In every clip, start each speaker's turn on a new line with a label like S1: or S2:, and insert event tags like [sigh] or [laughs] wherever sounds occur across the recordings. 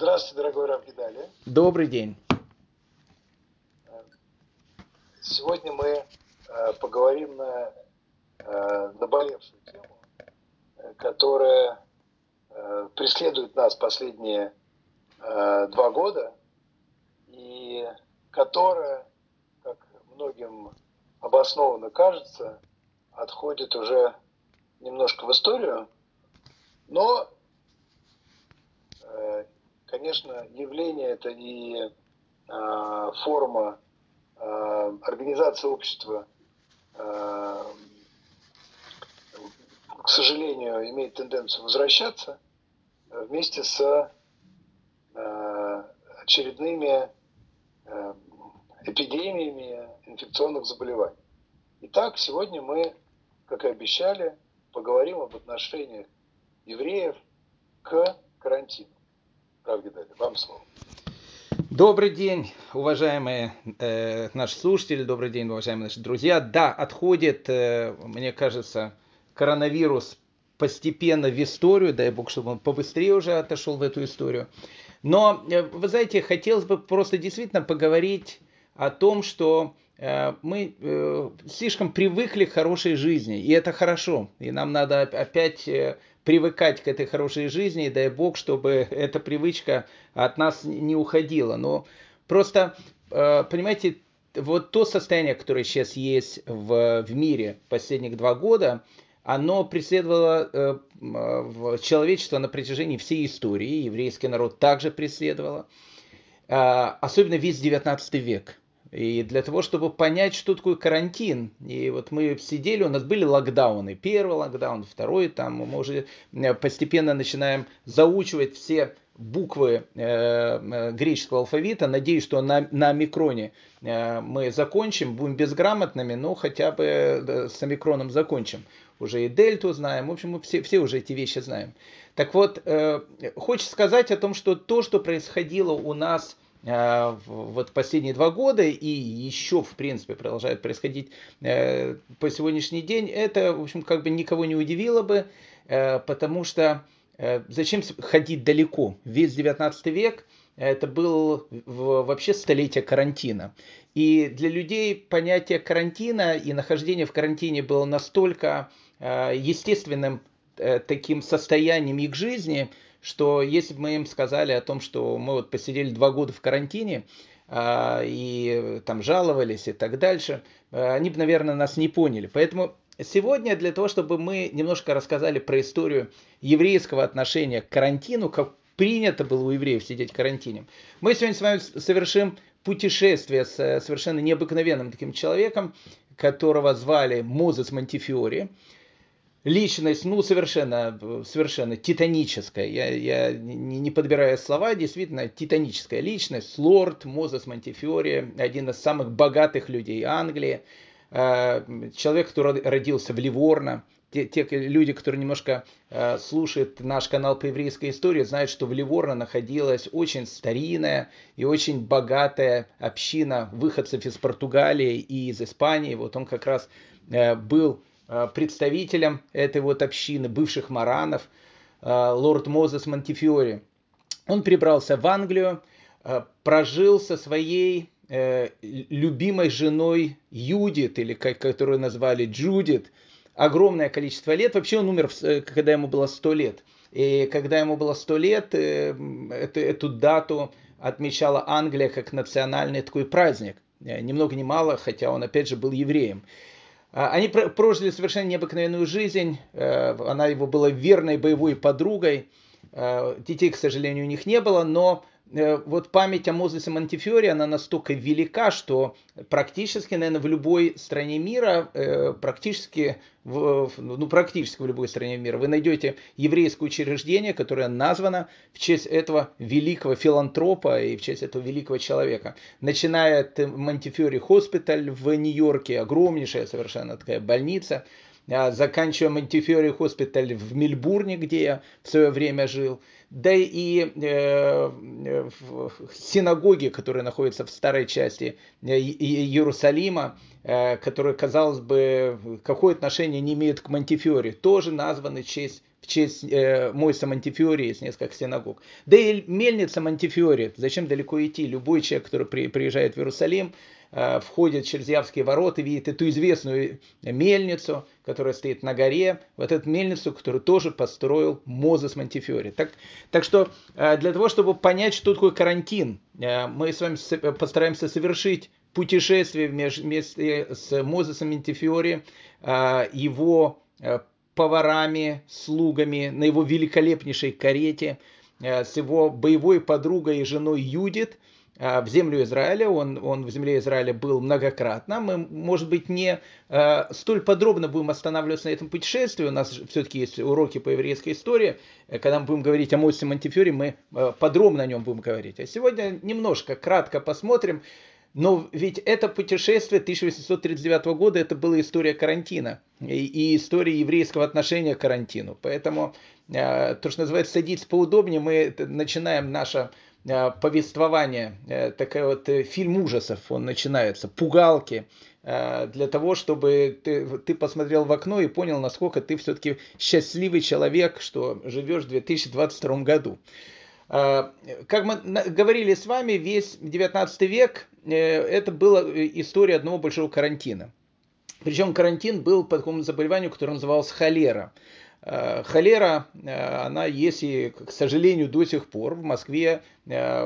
S1: Здравствуйте, дорогой Равгидали.
S2: Добрый день.
S1: Сегодня мы э, поговорим на э, наболевшую тему, э, которая преследует нас последние два года и которая, как многим обоснованно кажется, отходит уже немножко в историю, но конечно, явление это и э, форма э, организации общества, э, к сожалению, имеет тенденцию возвращаться вместе с э, очередными э, эпидемиями инфекционных заболеваний. Итак, сегодня мы, как и обещали, поговорим об отношениях евреев к карантину. Равгидали, вам слово.
S2: Добрый день, уважаемые э, наши слушатели, добрый день, уважаемые наши друзья. Да, отходит, э, мне кажется, коронавирус постепенно в историю, дай бог, чтобы он побыстрее уже отошел в эту историю. Но, э, вы знаете, хотелось бы просто действительно поговорить о том, что мы э, слишком привыкли к хорошей жизни, и это хорошо, и нам надо опять э, привыкать к этой хорошей жизни, и дай бог, чтобы [laughs] эта привычка от нас не уходила. Но просто, э, понимаете, вот то состояние, которое сейчас есть в, в мире последних два года, оно преследовало э, человечество на протяжении всей истории. Еврейский народ также преследовало. Э, особенно весь 19 век. И для того, чтобы понять, что такое карантин, и вот мы сидели, у нас были локдауны. Первый локдаун, второй, там мы уже э, постепенно начинаем заучивать все буквы э, э, греческого алфавита. Надеюсь, что на, на микроне э, мы закончим, будем безграмотными, но хотя бы э, с омикроном закончим. Уже и дельту знаем, в общем, мы все, все уже эти вещи знаем. Так вот, э, хочется сказать о том, что то, что происходило у нас вот последние два года и еще, в принципе, продолжает происходить э, по сегодняшний день, это, в общем, как бы никого не удивило бы, э, потому что зачем ходить далеко? Весь 19 век это был вообще столетие карантина. И для людей понятие карантина и нахождение в карантине было настолько естественным таким состоянием их жизни, что если бы мы им сказали о том, что мы вот посидели два года в карантине, а, и там жаловались и так дальше, а, они бы, наверное, нас не поняли. Поэтому сегодня для того, чтобы мы немножко рассказали про историю еврейского отношения к карантину, как принято было у евреев сидеть в карантине, мы сегодня с вами совершим путешествие с совершенно необыкновенным таким человеком, которого звали Мозес Монтифиори личность, ну, совершенно, совершенно титаническая. Я, я не, не подбираю слова, действительно, титаническая личность. Лорд Мозес Монтифиори, один из самых богатых людей Англии. Э, человек, который родился в Ливорно. Те, те люди, которые немножко э, слушают наш канал по еврейской истории, знают, что в Ливорно находилась очень старинная и очень богатая община выходцев из Португалии и из Испании. Вот он как раз э, был представителем этой вот общины, бывших маранов, э, лорд Мозес Монтифиори. Он прибрался в Англию, э, прожил со своей любимой женой Юдит, или как, которую назвали Джудит, огромное количество лет. Вообще он умер, когда ему было 100 лет. И когда ему было 100 лет, эту, эту дату отмечала Англия как национальный такой праздник. Ни много ни мало, хотя он опять же был евреем. А, они прожили совершенно необыкновенную жизнь. Э, она его была верной боевой подругой. Э, детей, к сожалению, у них не было, но вот память о Мозесе Монтифиоре, она настолько велика, что практически, наверное, в любой стране мира, э, практически, в, ну, практически в любой стране мира вы найдете еврейское учреждение, которое названо в честь этого великого филантропа и в честь этого великого человека. Начиная от Montefiore Hospital в Нью-Йорке, огромнейшая совершенно такая больница, заканчивая Montefiore Hospital в Мельбурне, где я в свое время жил, да и э, синагоги, которые находятся в старой части э, Иерусалима, э, которые, казалось бы, какое отношение не имеют к Монтифиоре, тоже названы в честь в честь э, Мойса Монтифиори есть несколько синагог. Да и мельница Монтифиори, зачем далеко идти? Любой человек, который при, приезжает в Иерусалим, входит через Явские ворота, видит эту известную мельницу, которая стоит на горе, вот эту мельницу, которую тоже построил Мозес Монтифиори. Так, так что э, для того, чтобы понять, что такое карантин, э, мы с вами постараемся совершить путешествие вместе с Мозесом Монтифиори, э, его поварами, слугами на его великолепнейшей карете э, с его боевой подругой и женой Юдит э, в землю Израиля. Он, он в земле Израиля был многократно. Мы, может быть, не э, столь подробно будем останавливаться на этом путешествии. У нас все-таки есть уроки по еврейской истории. Когда мы будем говорить о Мосе Монтифере, мы подробно о нем будем говорить. А сегодня немножко, кратко посмотрим но ведь это путешествие 1839 года, это была история карантина и, и история еврейского отношения к карантину. Поэтому э, то, что называется садиться поудобнее, мы начинаем наше э, повествование, э, такой вот э, фильм ужасов, он начинается, пугалки, э, для того, чтобы ты, ты посмотрел в окно и понял, насколько ты все-таки счастливый человек, что живешь в 2022 году. Э, как мы говорили с вами, весь 19 век э, это была история одного большого карантина. Причем карантин был по такому заболеванию, которое называлось холера. Э, холера, она есть и, к сожалению, до сих пор. В Москве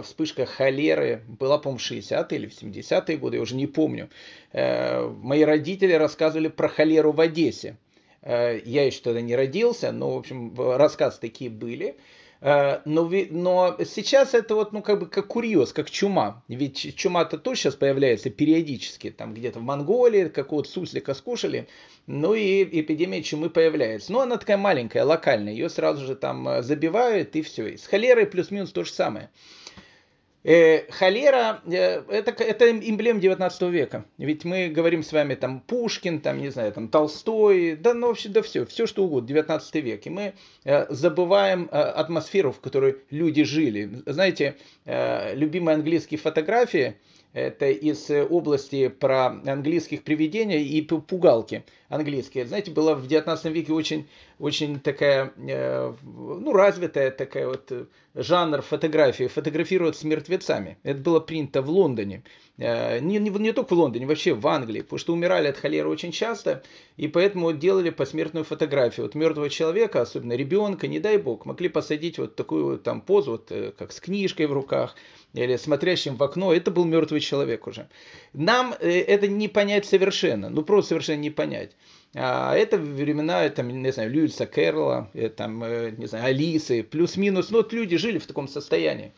S2: вспышка холеры была, по-моему, в 60-е или в 70-е годы, я уже не помню. Мои родители рассказывали про холеру в Одессе. Я еще тогда не родился, но, в общем, рассказы такие были. Э, но, но сейчас это вот, ну, как бы как курьез, как чума. Ведь чума-то тоже сейчас появляется периодически, там где-то в Монголии, какого-то суслика скушали, ну и эпидемия чумы появляется. Но она такая маленькая, локальная, ее сразу же там э, забивают и все. И с холерой плюс-минус то же самое. Э, холера э, это, это эмблем 19 века. Ведь мы говорим с вами там Пушкин, там, не знаю, там Толстой, да, ну вообще, да все, все что угодно, 19 век. И мы э, забываем э, атмосферу, в которой люди жили. Знаете, э, любимые английские фотографии, это из области про английских привидений и пугалки английские. Знаете, была в 19 веке очень, очень такая, э, ну, развитая такая вот э, жанр фотографии, фотографировать с мертвецами. Это было принято в Лондоне. Э, не, не, не только в Лондоне, вообще в Англии, потому что умирали от холеры очень часто, и поэтому делали посмертную фотографию. Вот мертвого человека, особенно ребенка, не дай бог, могли посадить вот такую там позу, вот, как с книжкой в руках, или смотрящим в окно, это был мертвый человек уже. Нам это не понять совершенно, ну просто совершенно не понять. А это времена, там, не знаю, Льюиса Кэрролла, э, там, э, не знаю, Алисы, плюс-минус. Ну, вот люди жили в таком состоянии.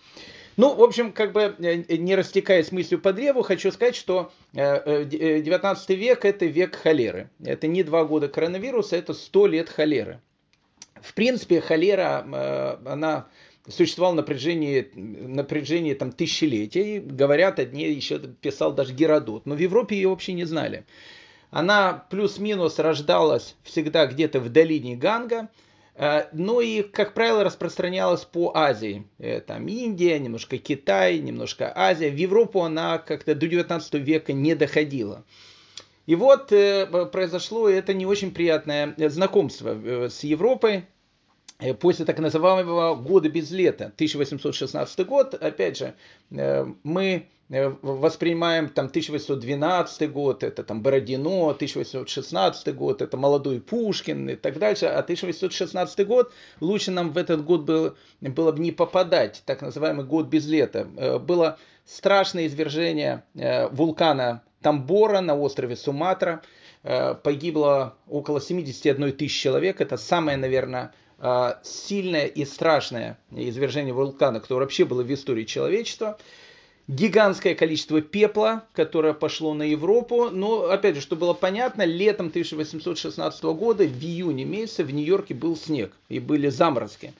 S2: Ну, в общем, как бы э, не растекаясь мыслью по древу, хочу сказать, что 19 век это век холеры. Это не два года коронавируса, это 100 лет холеры. В принципе, холера, она существовала на протяжении, на протяжении там, тысячелетий. Говорят, одни еще писал даже Геродот. Но в Европе ее вообще не знали. Она плюс-минус рождалась всегда где-то в долине Ганга, э, ну и, как правило, распространялась по Азии. Э, там Индия, немножко Китай, немножко Азия. В Европу она как-то до 19 века не доходила. И вот э, произошло это не очень приятное знакомство с Европой. После так называемого года без лета, 1816 год, опять же, мы воспринимаем там 1812 год, это там Бородино, 1816 год, это молодой Пушкин и так дальше, а 1816 год, лучше нам в этот год было, было бы не попадать, так называемый год без лета. Э, было страшное извержение э, вулкана Тамбора на острове Суматра, погибло около 71 тысяч человек, это самое, наверное, сильное и страшное извержение вулкана, которое вообще было в истории человечества гигантское количество пепла, которое пошло на Европу. Но, опять же, чтобы было понятно, летом 1816 года, в июне месяце, в Нью-Йорке был снег и были заморозки.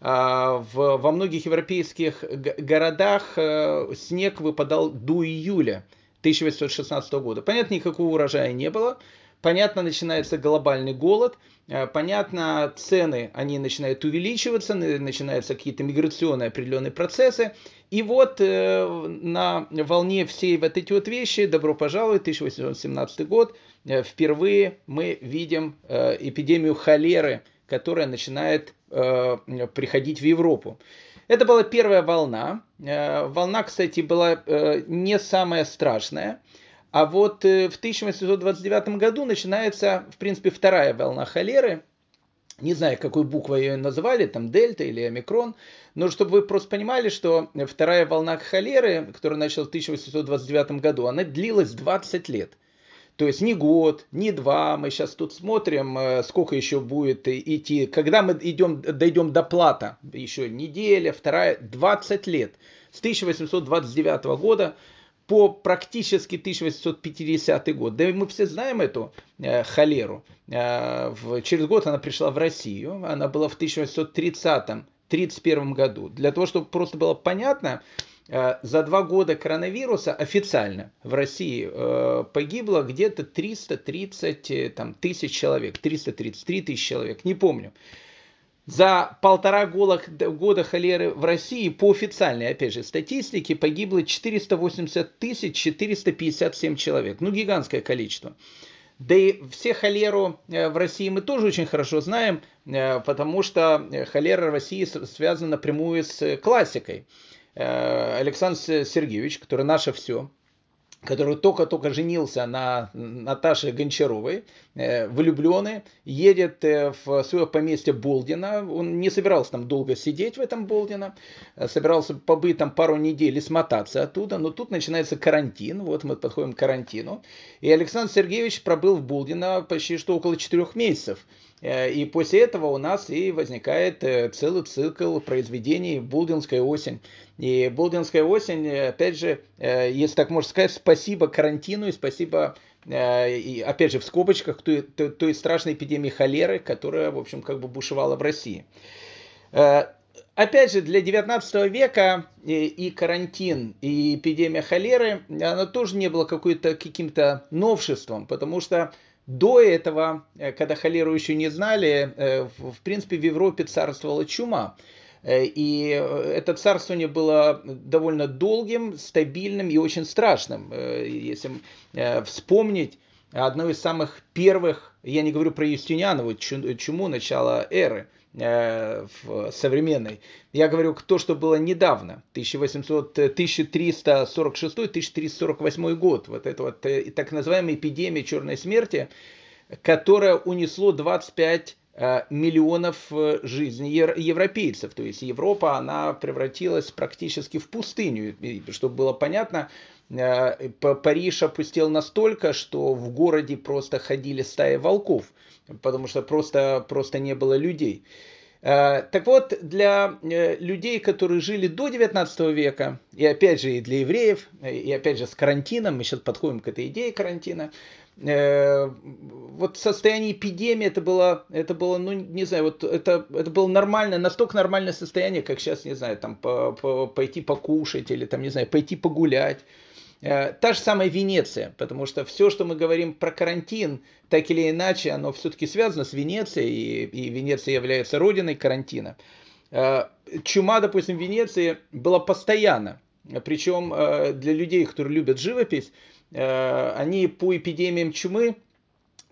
S2: А, в, во многих европейских городах э, снег выпадал до июля 1816 года. Понятно, никакого урожая не было. Понятно, начинается глобальный голод. Э, понятно, цены, они начинают увеличиваться, начинаются какие-то миграционные определенные процессы. И вот э, на волне всей вот эти вот вещи, добро пожаловать, 1817 год, э, впервые мы видим э, эпидемию холеры, которая начинает э, приходить в Европу. Это была первая волна. Э, волна, кстати, была э, не самая страшная. А вот э, в 1829 году начинается, в принципе, вторая волна холеры. Не знаю, какой буквой ее называли, там дельта или омикрон. Но чтобы вы просто понимали, что вторая волна холеры, которая началась в 1829 году, она длилась 20 лет. То есть не год, не два, мы сейчас тут смотрим, э, сколько еще будет идти. Когда мы идем, дойдем до плата, еще неделя, вторая, 20 лет. С 1829 года по практически 1850 год. Да и мы все знаем эту э, холеру. Э, в, через год она пришла в Россию. Она была в 1830-31 году. Для того, чтобы просто было понятно, Э, за два года коронавируса официально в России э, погибло где-то 330 э, там, тысяч человек, 333 тысячи человек, не помню. За полтора года, холеры в России по официальной, опять же, статистике погибло 480 тысяч 457 человек. Ну, гигантское количество. Да и все холеру в России мы тоже очень хорошо знаем, потому что холера в России связана напрямую с классикой. Э, Александр Сергеевич, который наше все, который только-только женился на Наташе Гончаровой, э, влюбленный, едет э, в свое поместье Болдина. Он не собирался там долго сидеть в этом Болдино, собирался побыть там пару недель и смотаться оттуда, но тут начинается карантин, вот мы подходим к карантину. И Александр Сергеевич пробыл в Болдино почти что около четырех месяцев. И после этого у нас и возникает целый цикл произведений «Булдинская осень». И Болдинская осень, опять же, э, если так можно сказать, спасибо карантину и спасибо, э, опять же, в скобочках, той, той, той страшной эпидемии холеры, которая, в общем, как бы бушевала в России. Э, опять же, для 19 века и карантин, и эпидемия холеры, она тоже не была какой-то, каким-то новшеством, потому что до этого, когда холеру еще не знали, в принципе, в Европе царствовала чума. Э, и э, это царствование было довольно долгим, стабильным и очень страшным. Э, если вспомнить одно из самых первых, я не говорю про Юстинианову чуму начала эры, современной. Я говорю то, что было недавно, 1800, 1346-1348 год. Вот это вот так называемая эпидемия черной смерти, которая унесло 25 Э, миллионов э, жизней европейцев. То есть Европа, она превратилась практически в пустыню. И, чтобы было понятно, э, Париж опустел настолько, что в городе просто ходили стаи волков, потому что просто, просто не было людей. Так вот, для людей, которые жили до 19 века, и опять же и для евреев, и опять же с карантином, мы сейчас подходим к этой идее карантина, Э, вот состояние эпидемии это было, это было, ну не знаю, вот это, это было нормальное, настолько нормальное состояние, как сейчас, не знаю, там по, по, пойти покушать или там, не знаю, пойти погулять. Э, та же самая Венеция, потому что все, что мы говорим про карантин, так или иначе, оно все-таки связано с Венецией, и, и Венеция является родиной карантина. Э, чума, допустим, в Венеции была постоянно. Причем для людей, которые любят живопись, они по эпидемиям чумы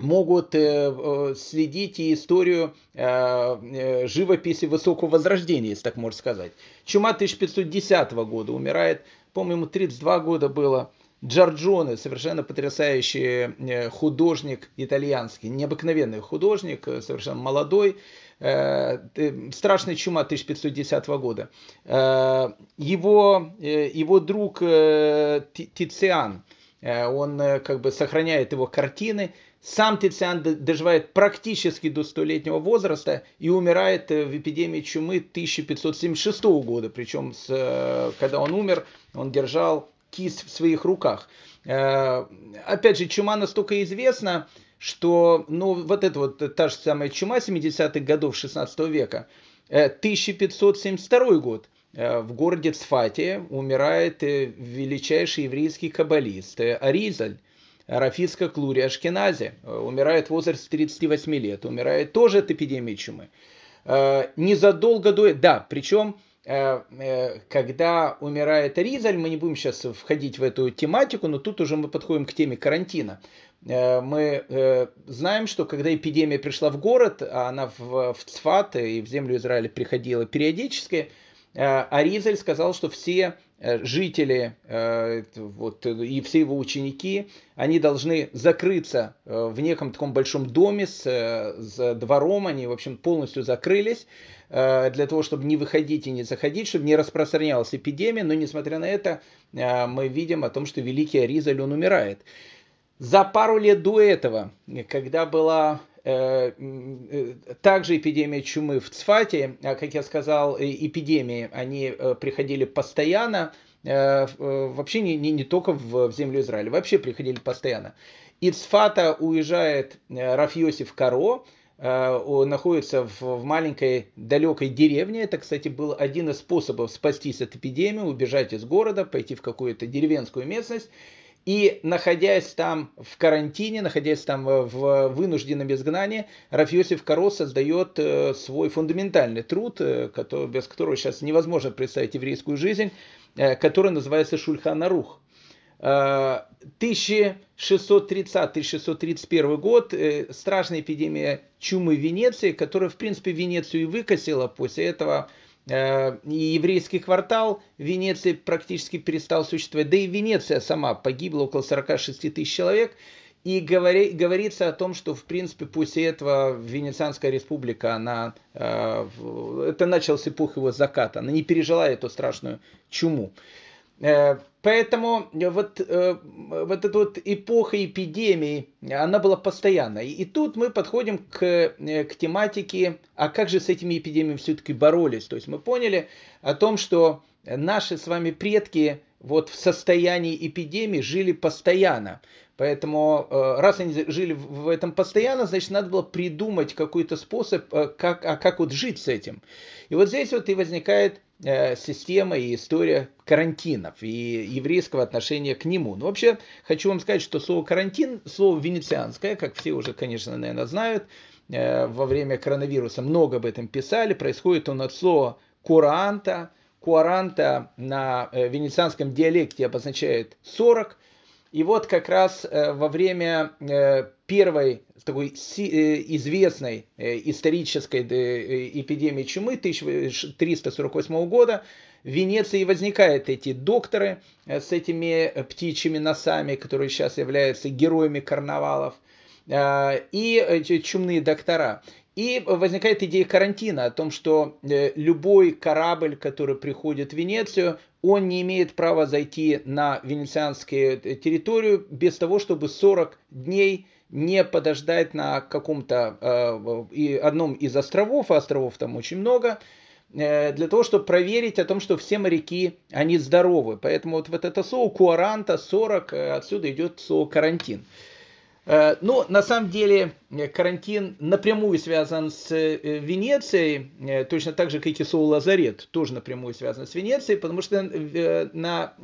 S2: могут э, э, следить и историю живописи высокого возрождения, если так можно сказать. Чума 1510 года умирает, по-моему, 32 года было. Джорджоне, совершенно потрясающий художник итальянский, необыкновенный художник, совершенно молодой, страшная чума 1510 года. Его, его друг Тициан, Э, он э, как бы сохраняет его картины. Сам Тициан доживает практически до столетнего возраста и умирает э, в эпидемии чумы 1576 года. Причем, с, когда он умер, он держал кисть в своих руках. Опять же, чума настолько известна, что ну, вот это вот та же самая чума 70-х годов 16 века, 1572 год – Э, в городе Цфате умирает э, величайший еврейский каббалист э, Аризаль. Рафиска Клури Ашкенази умирает в возрасте 38 лет, умирает тоже от эпидемии чумы. Незадолго до... Да, причем когда умирает Аризаль, мы не будем сейчас входить в эту тематику, но тут уже мы подходим к теме карантина. мы знаем, что когда эпидемия пришла в город, а она в, в Цфат и в землю Израиля приходила периодически, Аризаль сказал, что все жители вот, и все его ученики, они должны закрыться в неком таком большом доме с, с двором, они, в общем, полностью закрылись, Э, для того, чтобы не выходить и не заходить, чтобы не распространялась эпидемия, но несмотря на это, э, мы видим о том, что великий Аризаль, он умирает. За пару лет до этого, когда была э, также эпидемия чумы в Цфате, а, как я сказал, эпидемии, они приходили постоянно, вообще не, не, не только в, в землю Израиля, вообще приходили постоянно. Из Цфата уезжает Рафьосиф Каро, Э, находится в маленькой далекой деревне. Это, кстати, был один из способов спастись от эпидемии, убежать из города, пойти в какую-то деревенскую местность. И находясь там в карантине, находясь там в вынужденном изгнании, Рафьосиф Каро создает э, свой фундаментальный труд, э, без которого сейчас невозможно представить еврейскую жизнь, который называется Шульханарух. 1630-1631 год, э, страшная эпидемия чумы в Венеции, которая, в принципе, Венецию и выкосила. После этого э, и еврейский квартал Венеции практически перестал существовать. Да и Венеция сама погибла, около 46 тысяч человек. И говори, говорится о том, что, в принципе, после этого Венецианская республика, она, э, это началась эпоха его заката, она не пережила эту страшную чуму. Э, поэтому вот, э, вот эта вот эпоха эпидемии, она была постоянной. И тут мы подходим к, э, к тематике, а как же с этими эпидемиями все-таки боролись. То есть мы поняли о том, что наши с вами предки вот в состоянии эпидемии жили постоянно. Поэтому, раз они жили в этом постоянно, значит, надо было придумать какой-то способ, как, а как вот жить с этим. И вот здесь вот и возникает Э, система и история карантинов и еврейского отношения к нему. Ну, вообще, хочу вам сказать, что слово карантин, слово венецианское, как все уже, конечно, наверное, знают, э, во время коронавируса много об этом писали, происходит он от слова куранта, куаранта на э, венецианском диалекте обозначает 40, и вот как раз э, во время э, первой такой э, известной исторической эпидемии чумы 1348 года в Венеции возникают эти докторы с этими птичьими носами, которые сейчас являются героями карнавалов, и чумные доктора. И возникает идея карантина о том, что любой корабль, который приходит в Венецию, он не имеет права зайти на венецианскую территорию без того, чтобы 40 дней не подождать на каком-то э, одном из островов, а островов там очень много, э, для того, чтобы проверить о том, что все моряки, они здоровы. Поэтому вот, вот это слово куаранта, 40, э, отсюда идет слово карантин. Э, ну, на самом деле, э, карантин напрямую связан с э, Венецией, точно так же, как и Сол Лазарет, тоже напрямую связан с Венецией, потому что на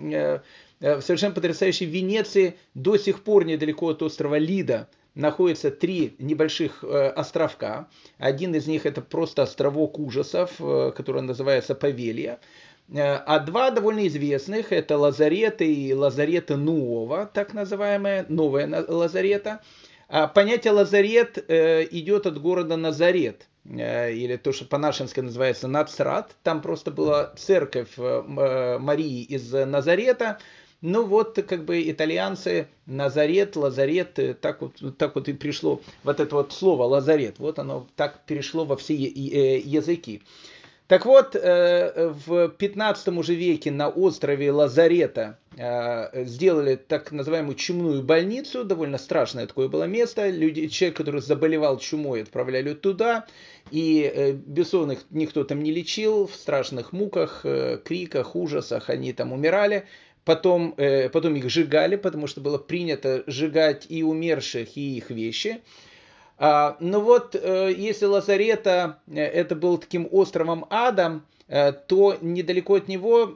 S2: в совершенно потрясающей Венеции до сих пор недалеко от острова Лида находятся три небольших островка. Один из них это просто островок ужасов, который называется Павелья. Э, а два довольно известных, это Лазареты и Лазарета Нуова, так называемая, новая Лазарета. А понятие Лазарет э, идет от города Назарет, э, или то, что по-нашенски называется Нацрат. Там просто была церковь Марии из Назарета. Ну вот, как бы итальянцы, Назарет, Лазарет, так вот, так вот и пришло вот это вот слово Лазарет. Вот оно так перешло во все языки. Так вот, э, в 15 уже веке на острове Лазарета э, сделали так называемую чумную больницу, довольно страшное такое было место. Люди, человек, который заболевал чумой, отправляли туда, и э, бессонных никто там не лечил, в страшных муках, криках, ужасах они там умирали. Потом, потом их сжигали, потому что было принято сжигать и умерших, и их вещи. А, ну вот, э, если Лазарета э, это был таким островом Адам, э, то недалеко от него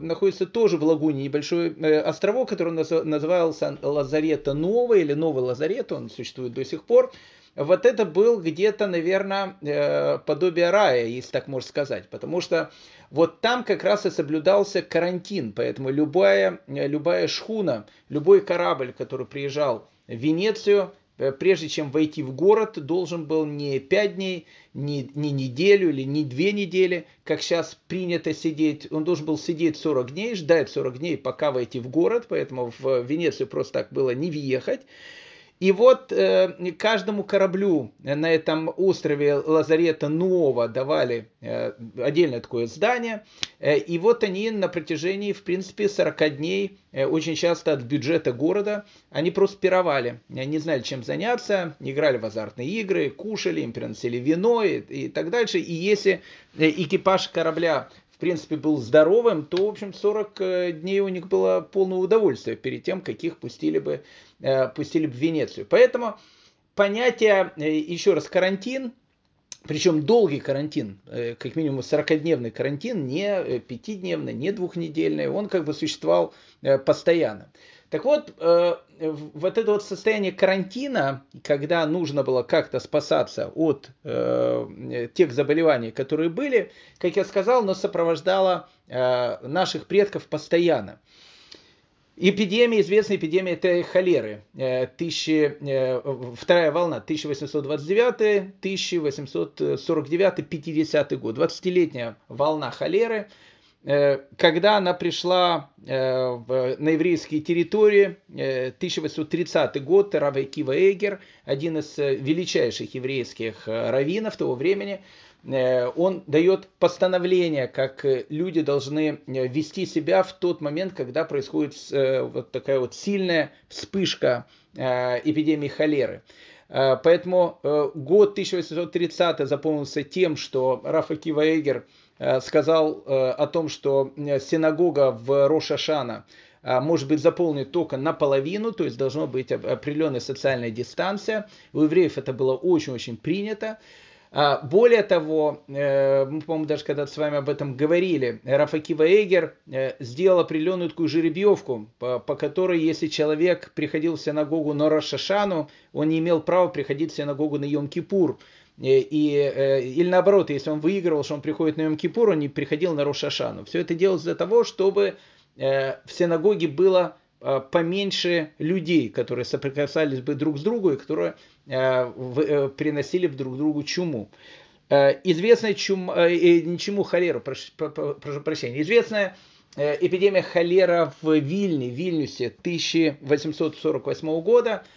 S2: находится тоже в лагуне небольшой островок, который назывался Лазарета Новый или Новый Лазарет, он существует до сих пор. вот это был где-то, наверное, подобие рая, если так можно сказать. Потому что вот там как раз и соблюдался карантин. Поэтому любая, любая шхуна, любой корабль, который приезжал в Венецию, прежде чем войти в город, должен был не пять дней, не, не неделю или не две недели, как сейчас принято сидеть. Он должен был сидеть 40 дней, ждать 40 дней, пока войти в город, поэтому в Венецию просто так было не въехать. И вот э, каждому кораблю на этом острове Лазарета Нуова давали э, отдельное такое здание. Э, и вот они на протяжении, в принципе, 40 дней, очень часто от бюджета города, они просто пировали. Не знали, чем заняться, играли в азартные игры, кушали, им приносили вино и, и так дальше. И если экипаж корабля в принципе, был здоровым, то, в общем, 40 э, дней у них было полное удовольствие перед тем, каких пустили бы, э, пустили бы в Венецию. Поэтому понятие, э, еще раз, карантин, причем долгий карантин, как минимум 40-дневный карантин, не пятидневный, не двухнедельный, он как бы существовал постоянно. Так вот, э, вот это вот состояние карантина, когда нужно было как-то спасаться от э, тех заболеваний, которые были, как я сказал, но сопровождало э, наших предков постоянно. Эпидемия, известная эпидемия, это холеры. Тысячи, вторая волна, 1829, 1849, 50 год. 20-летняя волна холеры – когда она пришла э, на еврейские территории, 1830 э, год, Рав Кива Эгер, один из величайших еврейских раввинов того времени, он дает постановление, как люди должны вести себя в тот момент, когда происходит вот такая вот сильная вспышка эпидемии холеры. Поэтому год 1830 запомнился тем, что Рафа Кива Эгер – Э, сказал э, о том, что э, синагога в Рошашана может быть заполнена только наполовину, то есть должно быть определенная социальная дистанция. У евреев это было очень-очень принято. А, более того, мы, по-моему, даже когда с вами об этом говорили, Рафакива Эйгер сделал определенную такую жеребьевку, по, которой, если человек приходил в синагогу на Рошашану, он не имел права приходить в синагогу на Йом-Кипур. Э, и, э, или наоборот, если он выигрывал, что он приходит на Йом-Кипур, он не приходил на Рошашану. Все это делалось для того, чтобы э, в синагоге было поменьше людей, которые соприкасались бы друг с другом и которые приносили бы друг другу чуму. Известная чум, не чуму, холеру, прошу, прошу прощения, известная эпидемия холера в Вильне, Вильнюсе 1848 года –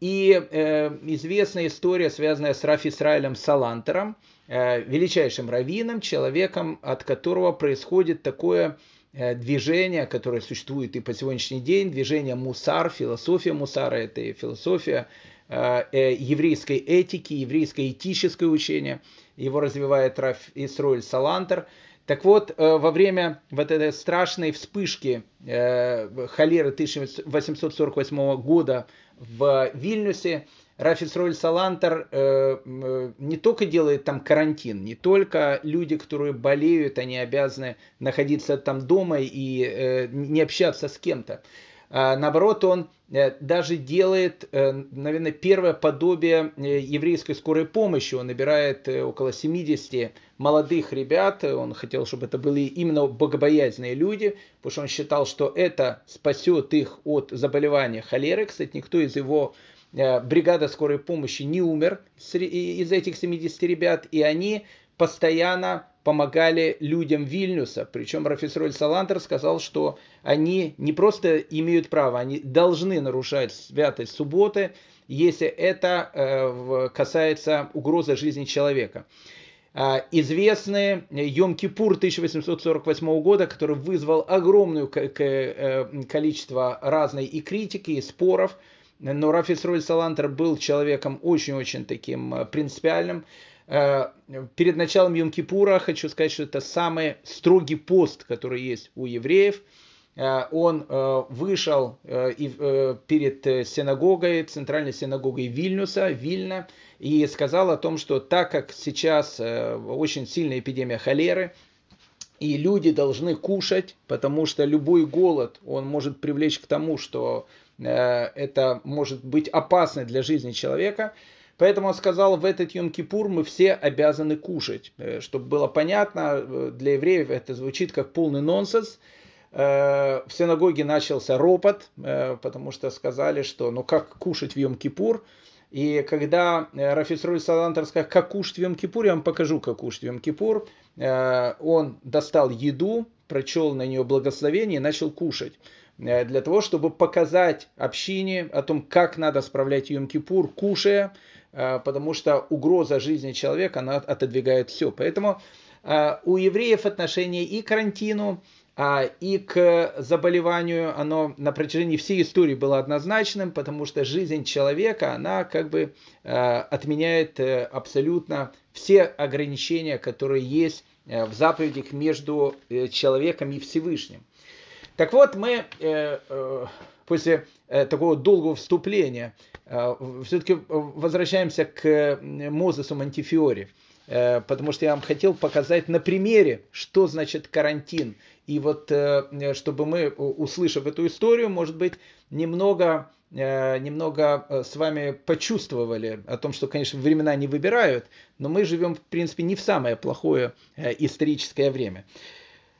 S2: и э, известная история, связанная с Раф Исраилем Салантером, э, величайшим раввином, человеком, от которого происходит такое э, движение, которое существует и по сегодняшний день, движение мусар, философия мусара, это и философия э, э, еврейской этики, еврейское этическое учение. Его развивает Раф Исраиль Салантер. Так вот, э, во время вот этой страшной вспышки э, холеры 1848 года в Вильнюсе Рафис Роль Салантер э, э, не только делает там карантин, не только люди, которые болеют, они обязаны находиться там дома и э, не общаться с кем-то. А наоборот, он э, даже делает, э, наверное, первое подобие э, еврейской скорой помощи. Он набирает около 70 молодых ребят. Он хотел, чтобы это были именно богобоязненные люди, потому что он считал, что это спасет их от заболевания холеры. Кстати, никто из его бригады скорой помощи не умер из этих 70 ребят, и они постоянно помогали людям Вильнюса. Причем Рафисроль Салантер сказал, что они не просто имеют право, они должны нарушать святость субботы, если это э, касается угрозы жизни человека. Известный Йом-Кипур 1848 года, который вызвал огромное э, количество разной и критики, и споров, но Рафис Роль Салантер был человеком очень-очень таким э, принципиальным. Э, перед началом Йом-Кипура хочу сказать, что это самый строгий пост, который есть у евреев. Э, он э, вышел перед синагогой, центральной синагогой Вильнюса, Вильна, и сказал о том, что так как сейчас очень сильная эпидемия холеры, и люди должны кушать, потому что любой голод, он может привлечь к тому, что это может быть опасно для жизни человека, Поэтому он сказал, в этот Йом-Кипур мы все обязаны кушать. Чтобы было понятно, для евреев это звучит как полный нонсенс. В синагоге начался ропот, потому что сказали, что ну как кушать в Йом-Кипур. И когда Рафисруль Салантер сказал, как кушать в Йом-Кипур, я вам покажу, как кушать в Йом-Кипур, он достал еду, прочел на нее благословение и начал кушать. Э, для того, чтобы показать общине о том, как надо справлять Йом-Кипур, кушая, э, потому что угроза жизни человека, она отодвигает все. Поэтому э, у евреев отношение и к карантину, а, и к заболеванию, оно на протяжении всей истории было однозначным, потому что жизнь человека, она как бы отменяет абсолютно все ограничения, которые есть в заповедях между человеком и Всевышним. Так вот, мы э, э, после э, такого долгого вступления все-таки возвращаемся к Мозесу Монтифиори, потому что я вам хотел показать на примере, что значит карантин. И вот, чтобы мы, услышав эту историю, может быть, немного немного с вами почувствовали о том, что, конечно, времена не выбирают, но мы живем, в принципе, не в самое плохое историческое время.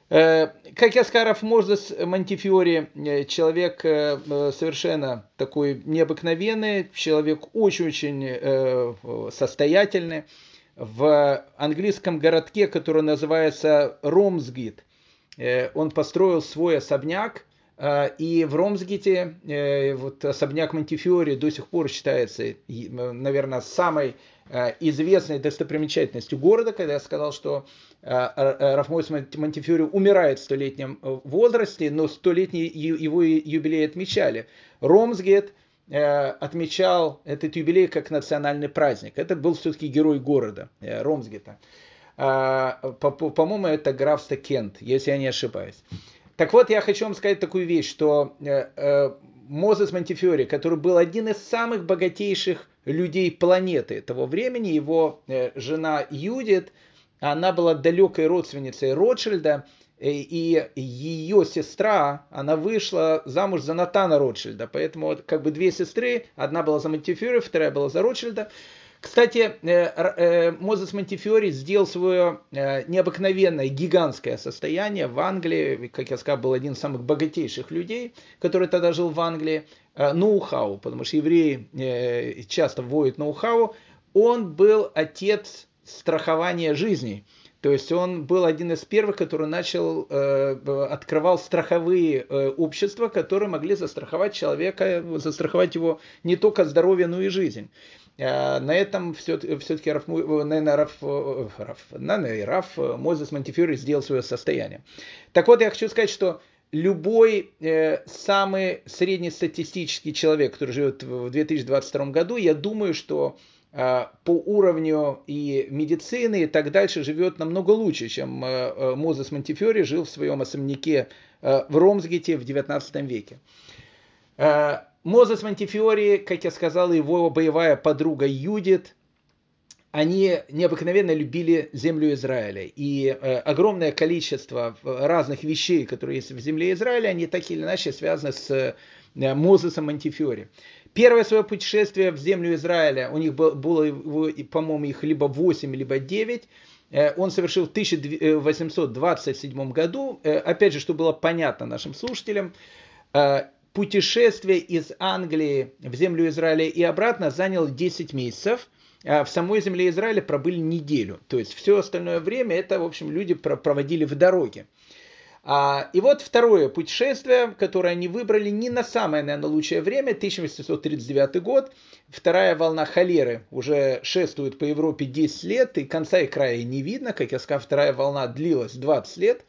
S2: Э, как я сказал, Мозес Монтифиори, э, человек э, совершенно такой необыкновенный, человек очень-очень состоятельный. В английском городке, который называется Ромсгит, он построил свой особняк, и в Ромсгите вот особняк Монтифиори до сих пор считается, наверное, самой известной достопримечательностью города, когда я сказал, что Э, э, Рафмойс Монтифьори умирает в столетнем э, возрасте, но столетний его юбилей отмечали. Ромсгет отмечал этот юбилей как национальный праздник. Это был все-таки герой города Ромсгета. По-моему, это графство Кент, если я не ошибаюсь. Так вот, я хочу вам сказать такую вещь, что Мозес Монтифиори, который был один из самых богатейших людей планеты того времени, его жена Юдит – она была далекой родственницей Ротшильда, э, и ее сестра, она вышла замуж за Натана Ротшильда. Поэтому как бы две сестры, одна была за Монтифиори, вторая была за Ротшильда. Кстати, э, э, Мозес Монтифиори сделал свое необыкновенное, гигантское состояние в Англии. Как я сказал, был один из самых богатейших людей, который тогда жил в Англии. Ноу-хау, потому что евреи часто вводят ноу-хау. Он был отец страхования жизни. То есть он был один из первых, который начал, э, открывал страховые э, общества, которые могли застраховать человека, застраховать его не только здоровье, но и жизнь. Э, на этом все, все-таки Раф, наверное, Раф, Раф, наверное, Раф Мозес Монтифиори сделал свое состояние. Так вот, я хочу сказать, что любой э, самый среднестатистический человек, который живет в 2022 году, я думаю, что Э, по уровню и медицины и так дальше живет намного лучше, чем э, э, Мозес Монтифиори жил в своем особняке в Ромсгете в 19 веке. Мозес Монтифиори, как я сказал, его боевая подруга Юдит, они необыкновенно любили землю Израиля. И огромное количество разных вещей, которые есть в земле Израиля, они так или иначе связаны с Мозесом Монтифиори. Первое свое путешествие в землю Израиля, у них было, по-моему, их либо 8, либо 9, э, он совершил в 1827 году. Э, опять же, чтобы было понятно нашим слушателям, э, путешествие из Англии в землю Израиля и обратно заняло 10 месяцев. В самой земле Израиля пробыли неделю. То есть все остальное время это, в общем, люди проводили в дороге. А, и вот второе путешествие, которое они выбрали не на самое, наверное, лучшее время, 1839 год. Вторая волна холеры уже шествует по Европе 10 лет, и конца и края не видно. Как я сказал, вторая волна длилась 20 лет.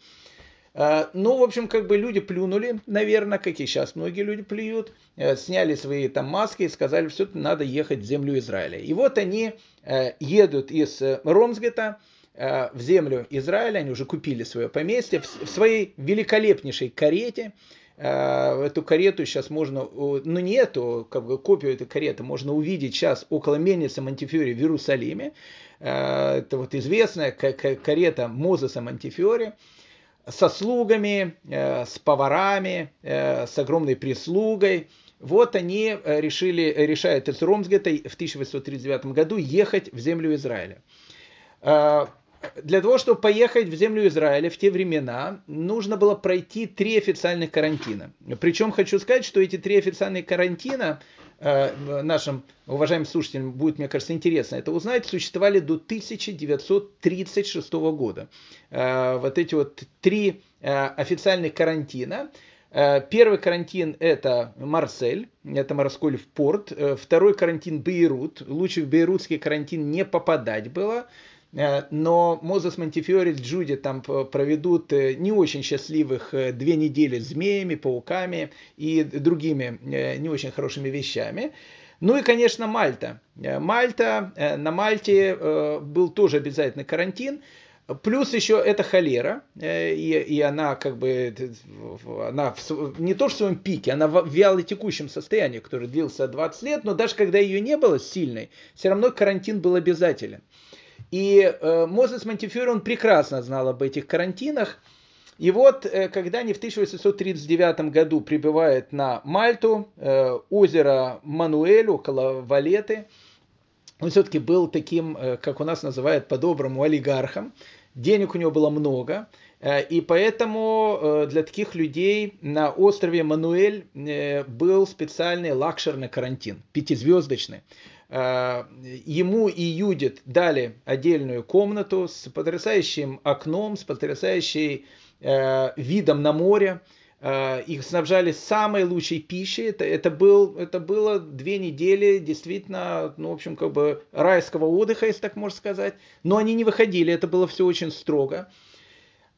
S2: А, ну, в общем, как бы люди плюнули, наверное, как и сейчас многие люди плюют, э, сняли свои там маски и сказали, все, надо ехать в землю Израиля. И вот они э, едут из э, Ромсгета, Э, в землю Израиля, они уже купили свое поместье, в своей великолепнейшей карете. Э, эту карету сейчас можно, ну не эту, как бы копию этой кареты можно увидеть сейчас около мельницы Монтифиори в Иерусалиме. Э, это вот известная карета Мозеса Монтифиори со слугами, с поварами, с огромной прислугой. вот они решили, решают из Ромсгета в 1839 году ехать в землю Израиля для того, чтобы поехать в землю Израиля в те времена, нужно было пройти три официальных карантина. Причем хочу сказать, что эти три официальных карантина э, нашим уважаемым слушателям будет, мне кажется, интересно это узнать, существовали до 1936 года. Э, вот эти вот три э, официальных карантина. Э, первый карантин это Марсель, это морской порт. Э, второй карантин Бейрут. Лучше в бейрутский карантин не попадать было. Э, но Мозес Монтифиори с Джуди там проведут э, не очень счастливых э, две недели с змеями, пауками и другими не очень хорошими вещами. Ну и, конечно, Мальта. Мальта, на Мальте был тоже обязательный карантин. Плюс еще это холера, и, и она как бы, она в, не то в своем пике, она в вялотекущем состоянии, который длился 20 лет, но даже когда ее не было сильной, все равно карантин был обязателен. И э, Мозес Монтифьори, он прекрасно знал об этих карантинах. И вот, э, когда они в 1839 году прибывают на Мальту, э, озеро Мануэль, около Валеты, он все-таки был таким, э, как у нас называют по-доброму, олигархом. Денег у него было много. Э, и поэтому э, для таких людей на острове Мануэль был специальный лакшерный карантин, пятизвездочный. Э, ему и Юдит дали отдельную комнату с потрясающим окном, с потрясающим э, видом на море. Э, их снабжали самой лучшей пищей. Это, это, был, это было две недели действительно, ну, в общем, как бы райского отдыха, если так можно сказать. Но они не выходили, это было все очень строго.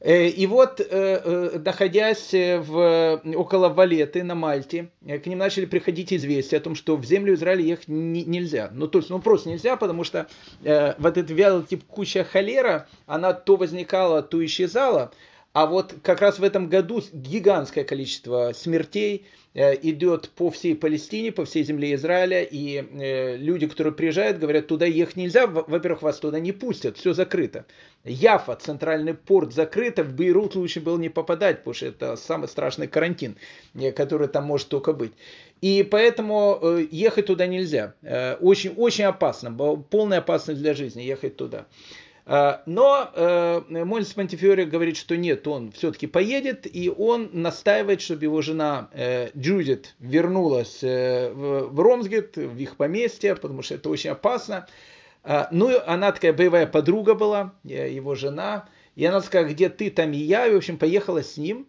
S2: Э, и вот, э, э, находясь в, около Валеты на Мальте, к ним начали приходить известия о том, что в землю Израиля ехать нельзя. Ну, то есть, ну, просто нельзя, потому что вот эта вялотекущая холера, она то возникала, то исчезала. А вот как раз в этом году гигантское количество смертей э, идет по всей Палестине, по всей земле Израиля, и э, люди, которые приезжают, говорят, туда ехать нельзя, во-первых, вас туда не пустят, все закрыто. Яфа, центральный порт закрыто, в Бейрут лучше было не попадать, потому что это самый страшный карантин, э, который там может только быть. И поэтому ехать туда нельзя. Очень, очень опасно, полная опасность для жизни ехать туда. А, но э, Мойнс Монтифиори говорит, что нет, он все-таки поедет, и он настаивает, чтобы его жена э, Джудит вернулась э, в Ромсгет, в их поместье, потому что это очень опасно. А, ну, она такая боевая подруга была, его жена, и она сказала, где ты, там и я, и, в общем, поехала с ним.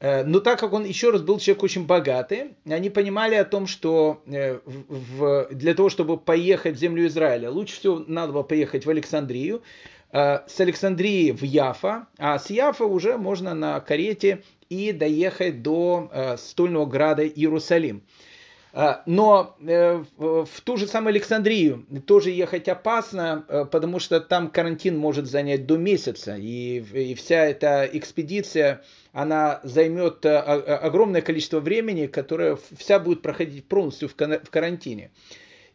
S2: Но так как он, еще раз, был человек очень богатый, они понимали о том, что в, для того, чтобы поехать в землю Израиля, лучше всего надо было поехать в Александрию, с Александрии в Яфа, а с Яфа уже можно на карете и доехать до э, стольного града Иерусалим. Э, но в ту же самую Александрию тоже ехать опасно, потому что там карантин может занять до месяца. И, вся эта экспедиция, она займет огромное количество времени, которое вся будет проходить полностью в карантине.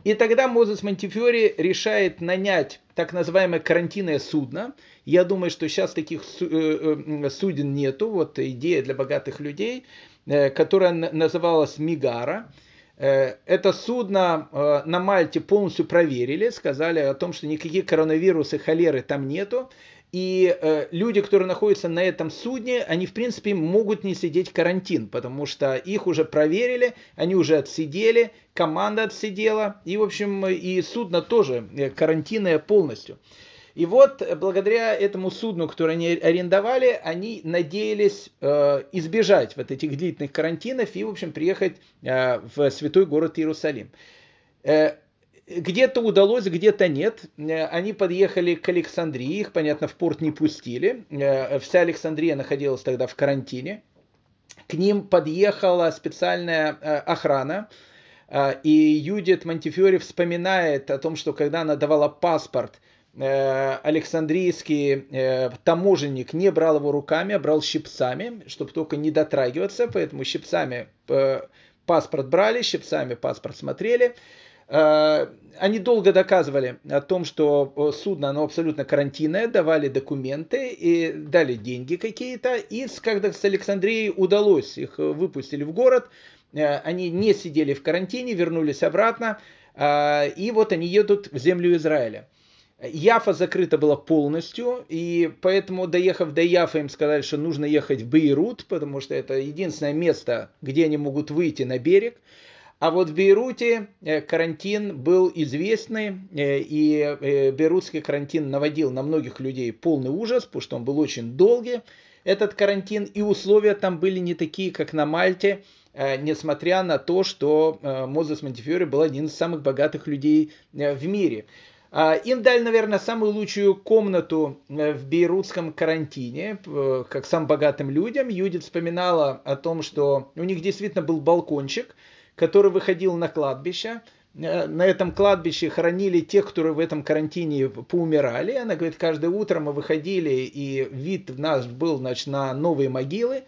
S2: И тогда Мозес Монтифиори решает нанять так называемое карантинное судно. Я думаю, что сейчас таких э, э, суден нету. Вот идея для богатых людей, э, которая называлась Мигара. Это судно на Мальте полностью проверили, сказали о том, что никаких коронавирусы, холеры там нету. И э, люди, которые находятся на этом судне, они, в принципе, могут не сидеть карантин, потому что их уже проверили, они уже отсидели, команда отсидела, и, в общем, и судно тоже э, карантинное полностью. И вот, благодаря этому судну, которое они арендовали, они надеялись э, избежать вот этих длительных карантинов и, в общем, приехать э, в святой город Иерусалим. Э, где-то удалось, где-то нет. Э, они подъехали к Александрии, их, понятно, в порт не пустили. Э, вся Александрия находилась тогда в карантине. К ним подъехала специальная э, охрана. И Юдит Монтифиори вспоминает о том, что когда она давала паспорт, Александрийский таможенник не брал его руками, а брал щипцами, чтобы только не дотрагиваться, поэтому щипцами паспорт брали, щипцами паспорт смотрели. Они долго доказывали о том, что судно, оно абсолютно карантинное, давали документы и дали деньги какие-то. И когда с Александрией удалось, их выпустили в город, они не сидели в карантине, вернулись обратно, и вот они едут в землю Израиля. Яфа закрыта была полностью, и поэтому, доехав до Яфа, им сказали, что нужно ехать в Бейрут, потому что это единственное место, где они могут выйти на берег. А вот в Бейруте э, карантин был известный, э, и э, бейрутский карантин наводил на многих людей полный ужас, потому что он был очень долгий, этот карантин, и условия там были не такие, как на Мальте, несмотря на то, что Мозес Монтифиори был один из самых богатых людей в мире. А, им дали, наверное, самую лучшую комнату в бейрутском карантине, как самым богатым людям. Юдит вспоминала о том, что у них действительно был балкончик, который выходил на кладбище. Э, на этом кладбище хоронили тех, которые в этом карантине поумирали. Она говорит, каждое утро мы выходили, и вид наш был значит, на новые могилы.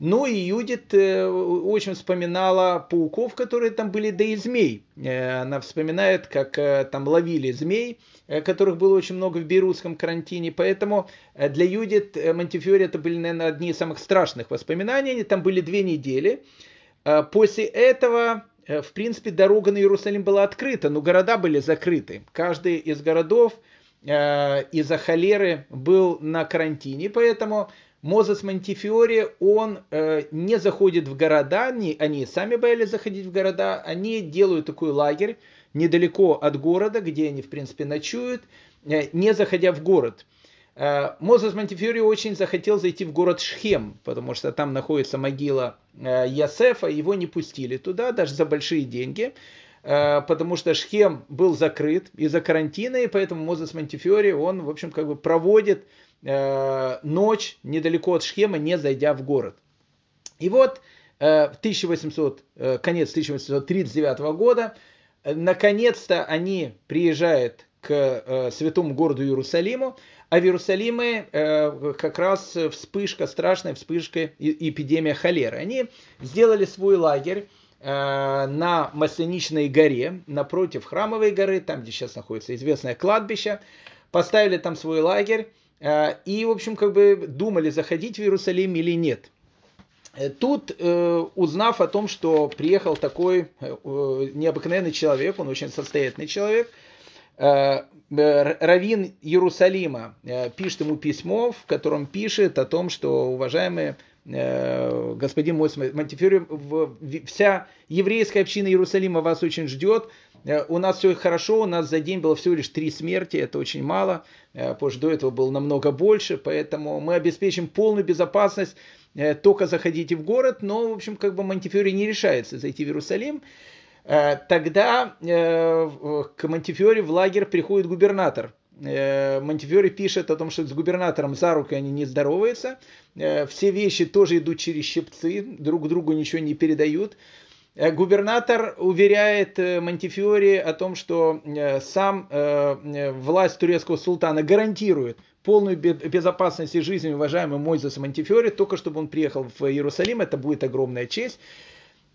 S2: Ну и Юдит э, очень вспоминала пауков, которые там были, да и змей. Э, она вспоминает, как там ловили змей, которых было очень много в бейрутском карантине. Поэтому для Юдит Монтифиори это были, наверное, одни из самых страшных воспоминаний. Они там были две недели. После этого в принципе, дорога на Иерусалим была открыта, но города были закрыты. Каждый из городов из-за холеры был на карантине, поэтому Мозес Монтифиори, он э, не заходит в города, они, сами боялись заходить в города, они делают такой лагерь недалеко от города, где они, в принципе, ночуют, э, не заходя в город. Э, Мозес Монтифиори очень захотел зайти в город Шхем, потому что там находится могила э, Ясефа, его не пустили туда, даже за большие деньги, э, потому что Шхем был закрыт из-за карантина, и поэтому Мозес Монтифиори, он, в общем, как бы проводит Э, ночь недалеко от Шхема, не зайдя в город. И вот э, в 1800, э, конец 1839 года, наконец-то они приезжают к святому городу Иерусалиму, а в Иерусалиме как раз вспышка, страшная вспышка эпидемия холеры. Они сделали свой лагерь на Масленичной горе, напротив Храмовой горы, там, где сейчас находится известное кладбище, поставили там свой лагерь, Э, и, в общем, как бы думали, заходить в Иерусалим или нет. Э, тут, э, узнав о том, что приехал такой необыкновенный человек, он очень состоятельный человек, Равин Иерусалима пишет ему письмо, в котором пишет о том, что, уважаемые господин мой Монтифиори, вся еврейская община Иерусалима вас очень ждет, Э, у нас все хорошо, у нас за день было всего лишь три смерти, это очень мало, э, позже до этого было намного больше, поэтому мы обеспечим полную безопасность, э, только заходите в город, но, в общем, как бы Монтифиори не решается зайти в Иерусалим. Тогда к Монтифиори в лагерь приходит губернатор. Монтифиори пишет о том, что с губернатором за руку они не здороваются. Все вещи тоже идут через щипцы, друг другу ничего не передают. Э, губернатор уверяет э, Монтифиори о том, что э, сам власть турецкого султана гарантирует полную безопасность и жизнь уважаемый Мойзес Монтифиори, только чтобы он приехал в Иерусалим, это будет огромная честь.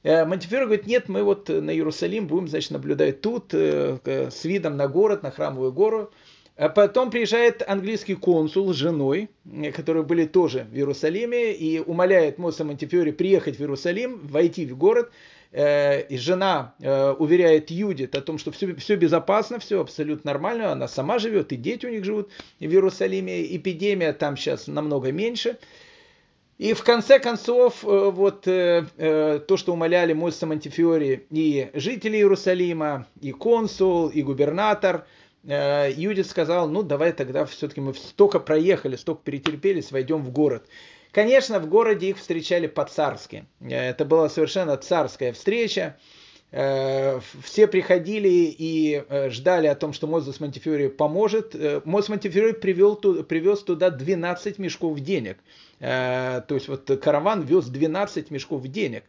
S2: Монтифиори говорит, нет, мы вот на Иерусалим будем, значит, наблюдать тут, с видом на город, на храмовую гору. А потом приезжает английский консул с женой, которые были тоже в Иерусалиме, и умоляет Моса Монтифиори приехать в Иерусалим, войти в город. Э, и жена э, уверяет Юдит о том, что все, все безопасно, все абсолютно нормально, она сама живет, и дети у них живут в Иерусалиме, эпидемия там сейчас намного меньше. И в конце концов, э, вот то, что умоляли Мойса Монтифиори и жители Иерусалима, и консул, и губернатор, Юдит сказал, ну давай тогда все-таки мы столько проехали, столько перетерпелись, войдем в город. Конечно, в городе их встречали по-царски. Э, это была совершенно царская встреча. Э, все приходили и э, ждали о том, что Мозес Монтифиори поможет. Мозес Монтифиори привел, привез туда 12 мешков денег. То есть вот караван вез 12 мешков денег.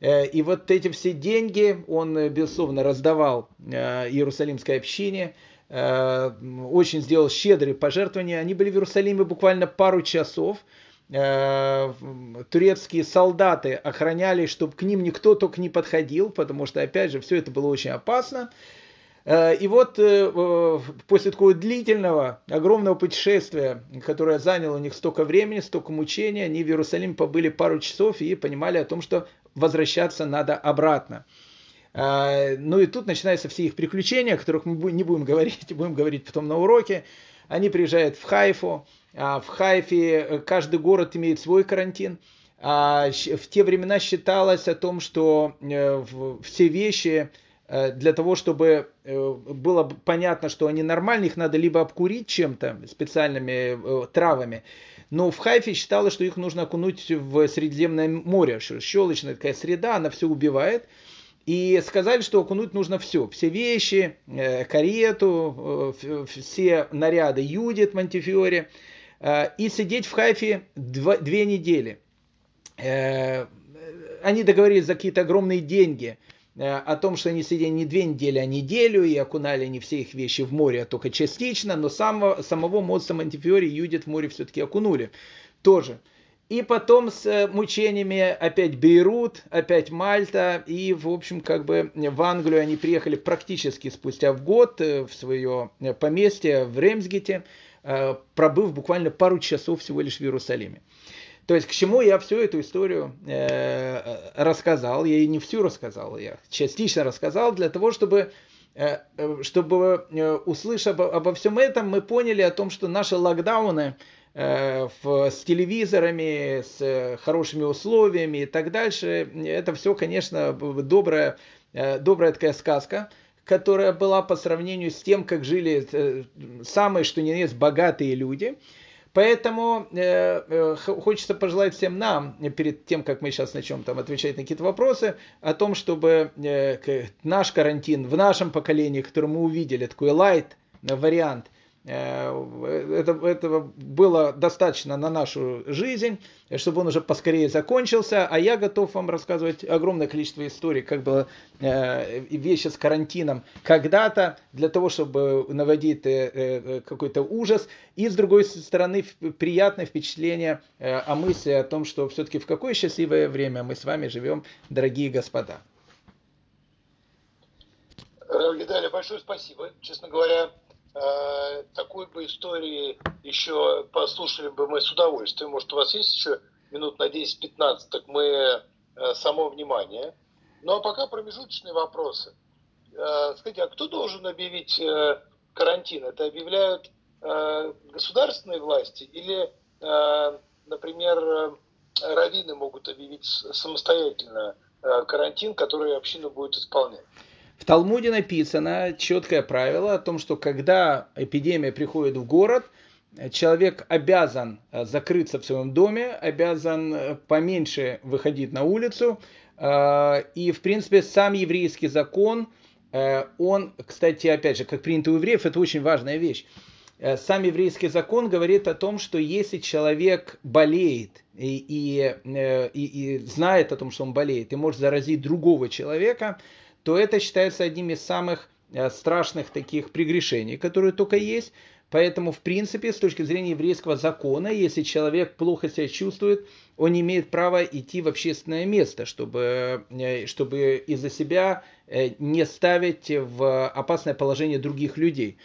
S2: И вот эти все деньги он, безусловно, раздавал Иерусалимской общине. Очень сделал щедрые пожертвования. Они были в Иерусалиме буквально пару часов. э, турецкие солдаты охраняли, чтобы к ним никто только не подходил, потому что, опять же, все это было очень опасно. Э, и вот э, после такого длительного, огромного путешествия, которое заняло у них столько времени, столько мучений, они в Иерусалиме побыли пару часов и понимали о том, что возвращаться надо обратно. Э, ну и тут начинаются все их приключения, о которых мы не будем говорить, [laughs] будем говорить потом на уроке. Они приезжают в Хайфу. А в Хайфе каждый город имеет свой карантин. А в те времена считалось о том, что все вещи, для того, чтобы э, было понятно, что они нормальные, их надо либо обкурить чем-то, специальными э, травами, но в Хайфе считалось, что их нужно окунуть в Средиземное море, щелочная такая среда, она все убивает. И сказали, что окунуть нужно все. Все вещи, карету, все наряды Юдит, Монтифиоре. И сидеть в Хайфе две недели. Они договорились за какие-то огромные деньги – Э, о том, что они сидели не две недели, а неделю, и окунали не все их вещи в море, а только частично, но самого, самого Моца Монтифиори Юдит в море все-таки окунули тоже. И потом с э, мучениями опять Бейрут, опять Мальта, и, в общем, как бы в Англию они приехали практически спустя в год э, в свое поместье в Ремсгете, пробыв буквально пару часов всего лишь в Иерусалиме. То есть к чему я всю эту историю э, рассказал? Я и не всю рассказал, я частично рассказал для того, чтобы э, чтобы э, услышав обо, обо всем этом, мы поняли о том, что наши локдауны э, в, с телевизорами, с хорошими условиями и так дальше, это все, конечно, добрая, э, добрая такая сказка, которая была по сравнению с тем, как жили э, самые, что не есть, богатые люди – Поэтому э, э, хочется пожелать всем нам, перед тем, как мы сейчас начнем там отвечать на какие-то вопросы, о том, чтобы э, наш карантин в нашем поколении, который мы увидели, такой лайт вариант – Э, это, этого было достаточно на нашу жизнь, чтобы он уже поскорее закончился, а я готов вам рассказывать огромное количество историй, как было э, вещи с карантином когда-то, для того, чтобы наводить э, какой-то ужас, и с другой стороны приятное впечатление о мысли о том, что все-таки в какое счастливое время мы с вами живем, дорогие господа.
S1: Виталий, большое спасибо. Честно говоря, Э, такой бы истории еще послушали бы мы с удовольствием. Может, у вас есть еще минут на 10-15, так мы э, само внимание. Ну, а пока промежуточные вопросы. Э, скажите, а кто должен объявить карантин? Это объявляют государственные власти или, например, раввины могут объявить самостоятельно карантин, который община будет исполнять?
S2: В Талмуде написано четкое правило о том, что когда эпидемия приходит в город, человек обязан э, закрыться в своем доме, обязан э, поменьше выходить на улицу. Э, и, в принципе, сам еврейский закон, он, кстати, опять же, как принято у евреев, это очень важная вещь. Сам еврейский закон говорит о том, что если человек болеет и, и, и, и знает о том, что он болеет, и может заразить другого человека, то это считается одним из самых э, страшных таких прегрешений, которые только есть. Поэтому, в принципе, с точки зрения еврейского закона, если человек плохо себя чувствует, он не имеет права идти в общественное место, чтобы, э, чтобы из-за себя э, не ставить в опасное положение других людей.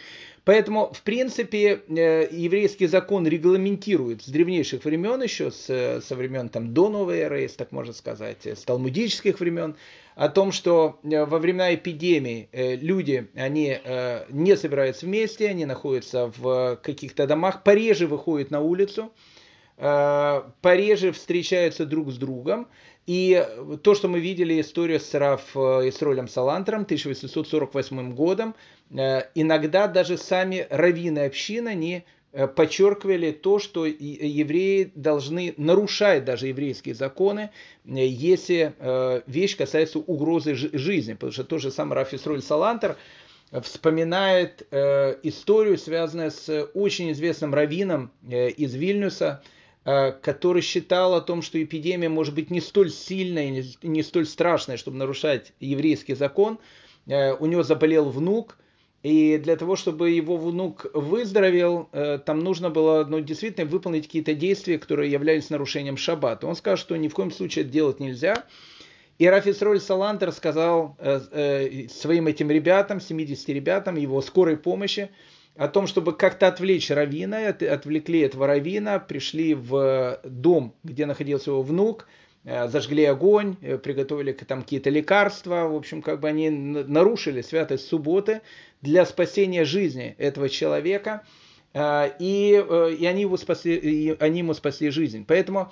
S2: Поэтому, в принципе, еврейский закон регламентирует с древнейших времен еще, со времен там, до новой эры, если так можно сказать, с талмудических времен, о том, что э, во времена эпидемии э, люди, они э, не собираются вместе, они находятся в каких-то домах, пореже выходят на улицу, пореже встречаются друг с другом. И то, что мы видели историю с Раф Исролем Салантером 1848 годом, иногда даже сами раввины общины, Э, подчеркивали то, что евреи должны нарушать даже еврейские законы, э, если э, вещь касается угрозы жизни. Потому что тот же самый Рафис Роль Салантер вспоминает историю, связанную с очень известным раввином из Вильнюса, который считал о том, что эпидемия может быть не столь сильная, не столь страшная, чтобы нарушать еврейский закон. У него заболел внук – И для того, чтобы его внук выздоровел, э, там нужно было ну, действительно выполнить какие-то действия, которые являлись нарушением шаббата. Он сказал, что ни в коем случае это делать нельзя. И Рафисроль Салантер сказал э, э, своим этим ребятам, 70 ребятам, его скорой помощи, о том, чтобы как-то отвлечь Равина, отвлекли этого Равина, пришли в дом, где находился его внук, зажгли огонь, приготовили там какие-то лекарства, в общем, как бы они нарушили святость субботы для спасения жизни этого человека, э, и, и они, его спасли, и они ему спасли жизнь. Поэтому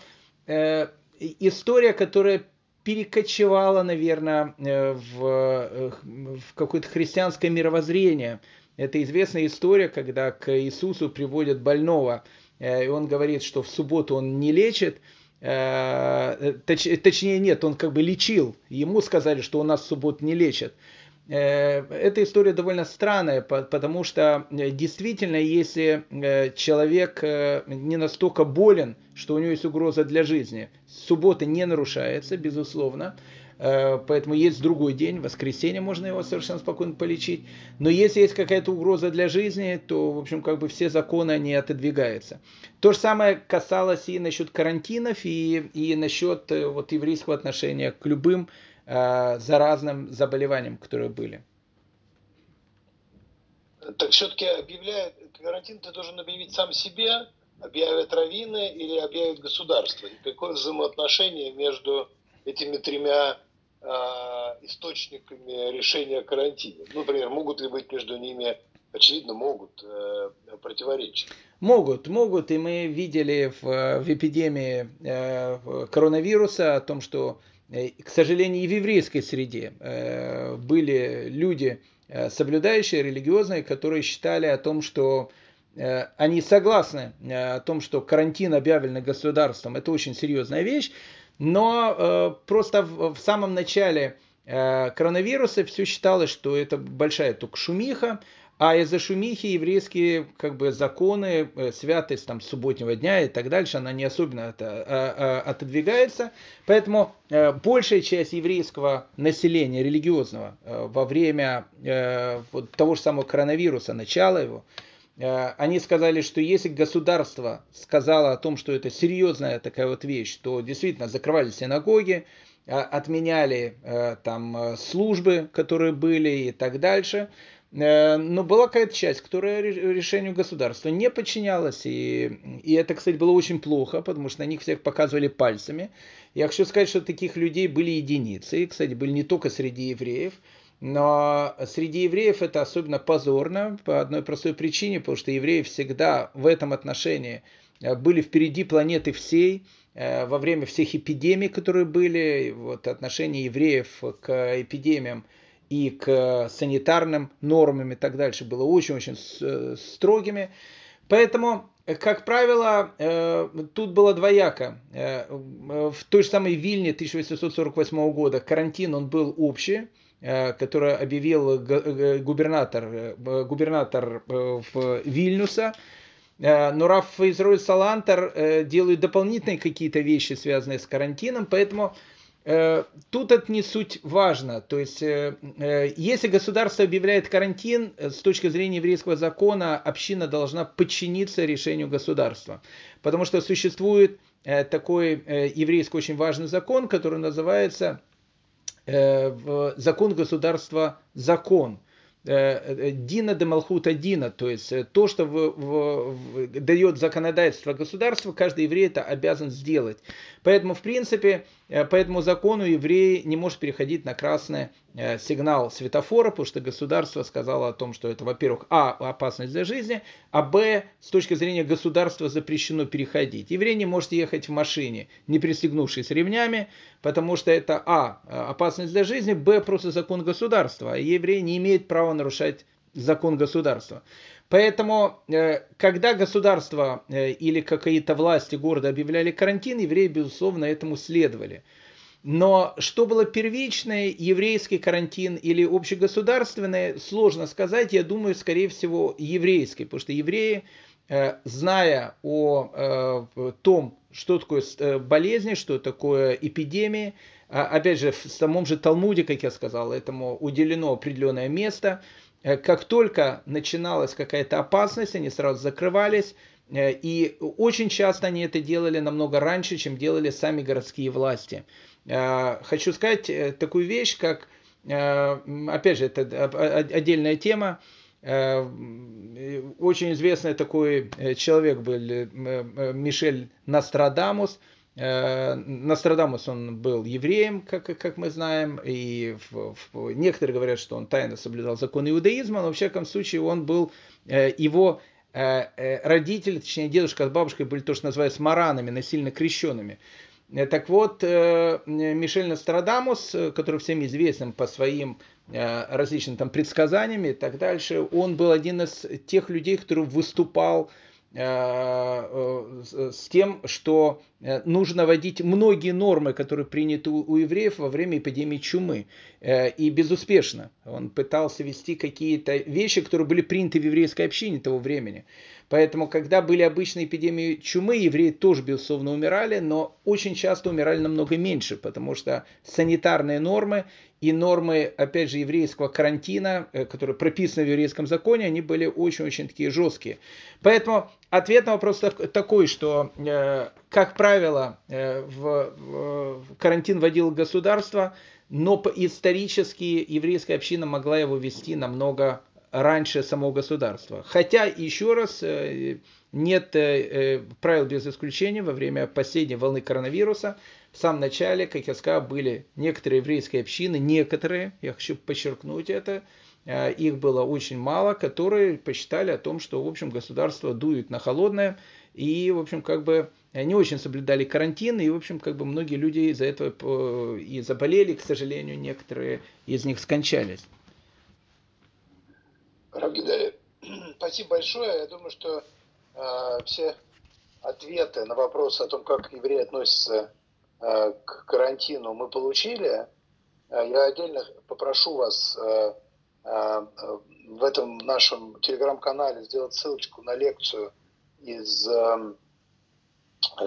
S2: история, которая перекочевала, наверное, в, в какое-то христианское мировоззрение. Это известная история, когда к Иисусу приводят больного, и он говорит, что в субботу он не лечит, Э, точ, точнее нет, он как бы лечил, ему сказали, что у нас в субботу не лечат. Э, эта история довольно странная, потому что э, действительно, если человек не настолько болен, что у него есть угроза для жизни, суббота не нарушается, безусловно, Э, поэтому есть другой день, воскресенье, можно его совершенно спокойно полечить. Но если есть какая-то угроза для жизни, то, в общем, как бы все законы, они отодвигаются. То же самое касалось и насчет карантинов, и, и насчет э, вот, еврейского отношения к любым э, заразным заболеваниям, которые были.
S1: Так все-таки объявляет, карантин ты должен объявить сам себе, объявят раввины или объявит государство? И какое взаимоотношение между этими тремя э, источниками решения карантина? Ну, например, могут ли быть между ними, очевидно, могут э, противоречия?
S2: Могут, могут. И мы видели в, в эпидемии э, коронавируса о том, что, э, к сожалению, и в еврейской среде э, были люди, э, соблюдающие, религиозные, которые считали о том, что э, они согласны э, о том, что карантин объявлен государством, это очень серьезная вещь, но э, просто в, самом начале э, коронавируса все считалось, что это большая только шумиха, а из-за шумихи еврейские как бы, законы, э, святость там, субботнего дня и так дальше, она не особенно от, а, а, отодвигается. Поэтому э, большая часть еврейского населения религиозного э, во время э, вот, того же самого коронавируса, начала его, они сказали, что если государство сказало о том, что это серьезная такая вот вещь, то действительно закрывали синагоги, отменяли там службы, которые были и так дальше. Но была какая-то часть, которая решению государства не подчинялась. И, и это, кстати, было очень плохо, потому что на них всех показывали пальцами. Я хочу сказать, что таких людей были единицы. И, кстати, были не только среди евреев. Но среди евреев это особенно позорно по одной простой причине, потому что евреи всегда в этом отношении э, были впереди планеты всей, э, во время всех эпидемий, которые были, вот отношение евреев к эпидемиям и к санитарным нормам и так дальше было очень-очень э, строгими. Поэтому, как правило, тут было двояко. В той же самой Вильне 1848 года карантин он был общий, Э, которое объявил губернатор, э, губернатор э, в Вильнюса. Но Раф Израиль Салантер делает дополнительные какие-то вещи, связанные с карантином, поэтому Тут это не суть важно. То есть, если государство объявляет карантин, с точки зрения еврейского закона, община должна подчиниться решению государства. Потому что существует такой еврейский очень важный закон, который называется Э, закон государства закон. Э, э, Дина де Малхута Дина, то есть то, что в, в, в, дает законодательство государства, каждый еврей это обязан сделать. Поэтому, в принципе, по этому закону еврей не может переходить на красный сигнал светофора, потому что государство сказало о том, что это, во-первых, а, опасность для жизни, а, б, с точки зрения государства запрещено переходить. Еврей не может ехать в машине, не пристегнувшись ремнями, потому что это, а, опасность для жизни, б, просто закон государства, а еврей не имеет права нарушать закон государства. Поэтому, э, когда государство э, или какие-то власти города объявляли карантин, евреи, безусловно, этому следовали. Но что было первичное, еврейский карантин или общегосударственный, сложно сказать. Я думаю, скорее всего, еврейский, потому что евреи, э, зная о том, что такое болезни, что такое эпидемии, а, опять же, в самом же Талмуде, как я сказал, этому уделено определенное место – как только начиналась какая-то опасность, они сразу закрывались, и очень часто они это делали намного раньше, чем делали сами городские власти. Хочу сказать такую вещь, как, опять же, это отдельная тема, очень известный такой человек был Мишель Нострадамус – Э, Нострадамус, он был евреем, как, как мы знаем, и в, в, некоторые говорят, что он тайно соблюдал законы иудаизма, но в всяком случае он был, э, его э, родители, точнее дедушка с бабушкой были то, что называется маранами, насильно крещенными. Так вот, Мишель Нострадамус, который всем известен по своим различным там предсказаниями и так дальше, он был один из тех людей, который выступал с тем, что Э, нужно вводить многие нормы, которые приняты у евреев во время эпидемии чумы. Э, и безуспешно. Он пытался вести какие-то вещи, которые были приняты в еврейской общине того времени. Поэтому, когда были обычные эпидемии чумы, евреи тоже, безусловно, умирали, но очень часто умирали намного меньше, потому что санитарные нормы и нормы, опять же, еврейского карантина, э, которые прописаны в еврейском законе, они были очень-очень такие жесткие. Поэтому ответ на вопрос такой, что, э, как правило, э, в карантин вводил государство, но исторически еврейская община могла его вести намного раньше самого государства. Хотя, еще раз, нет правил без исключения во время последней волны коронавируса. В самом начале, как я сказал, были некоторые еврейские общины, некоторые, я хочу подчеркнуть это, э, их было очень мало, которые посчитали о том, что, в общем, государство дует на холодное, и, в общем, как бы не очень соблюдали карантин, и, в общем, как бы многие люди из-за этого э, и заболели, к сожалению, некоторые из них скончались.
S1: Равгидарь, [clears throat] спасибо большое. Я думаю, что э, все ответы на вопросы о том, как евреи относятся Э, к карантину мы получили. Э, я отдельно попрошу вас э, в этом нашем телеграм-канале сделать ссылочку на лекцию из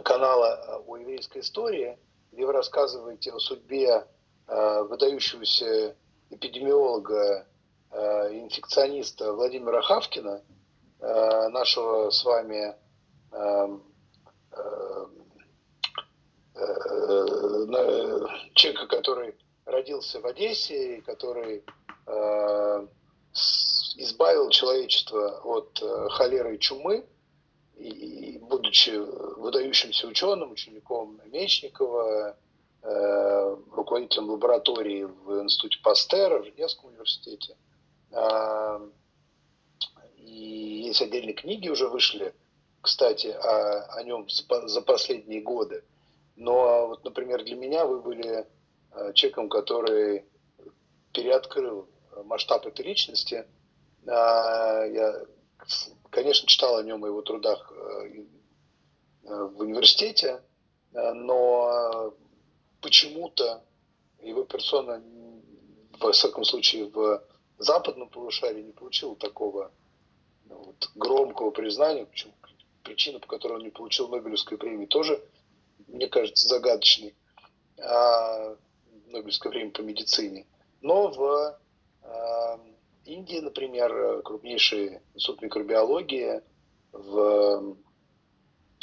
S1: канала о еврейской истории, где вы рассказываете о судьбе выдающегося эпидемиолога, инфекциониста Владимира Хавкина, нашего с вами Э, человека, который родился в Одессе, который э, избавил человечество от э, холеры и чумы, и, будучи выдающимся ученым, учеником Мечникова, руководителем лаборатории в Институте Пастера в Женевском университете. И есть отдельные книги уже вышли, кстати, о, о нем за последние годы. Но вот, например, для меня вы были э, человеком, который переоткрыл масштаб этой личности. А, я, конечно, читал о нем и его трудах э, в университете, э, но почему-то его персона, во всяком случае, в западном полушарии не получила такого ну, вот, громкого признания. Почему? Причина, по которой он не получил Нобелевской премии, тоже мне кажется, загадочный а, Нобелевское время по медицине. Но в а, Индии, например, крупнейший институт микробиологии в,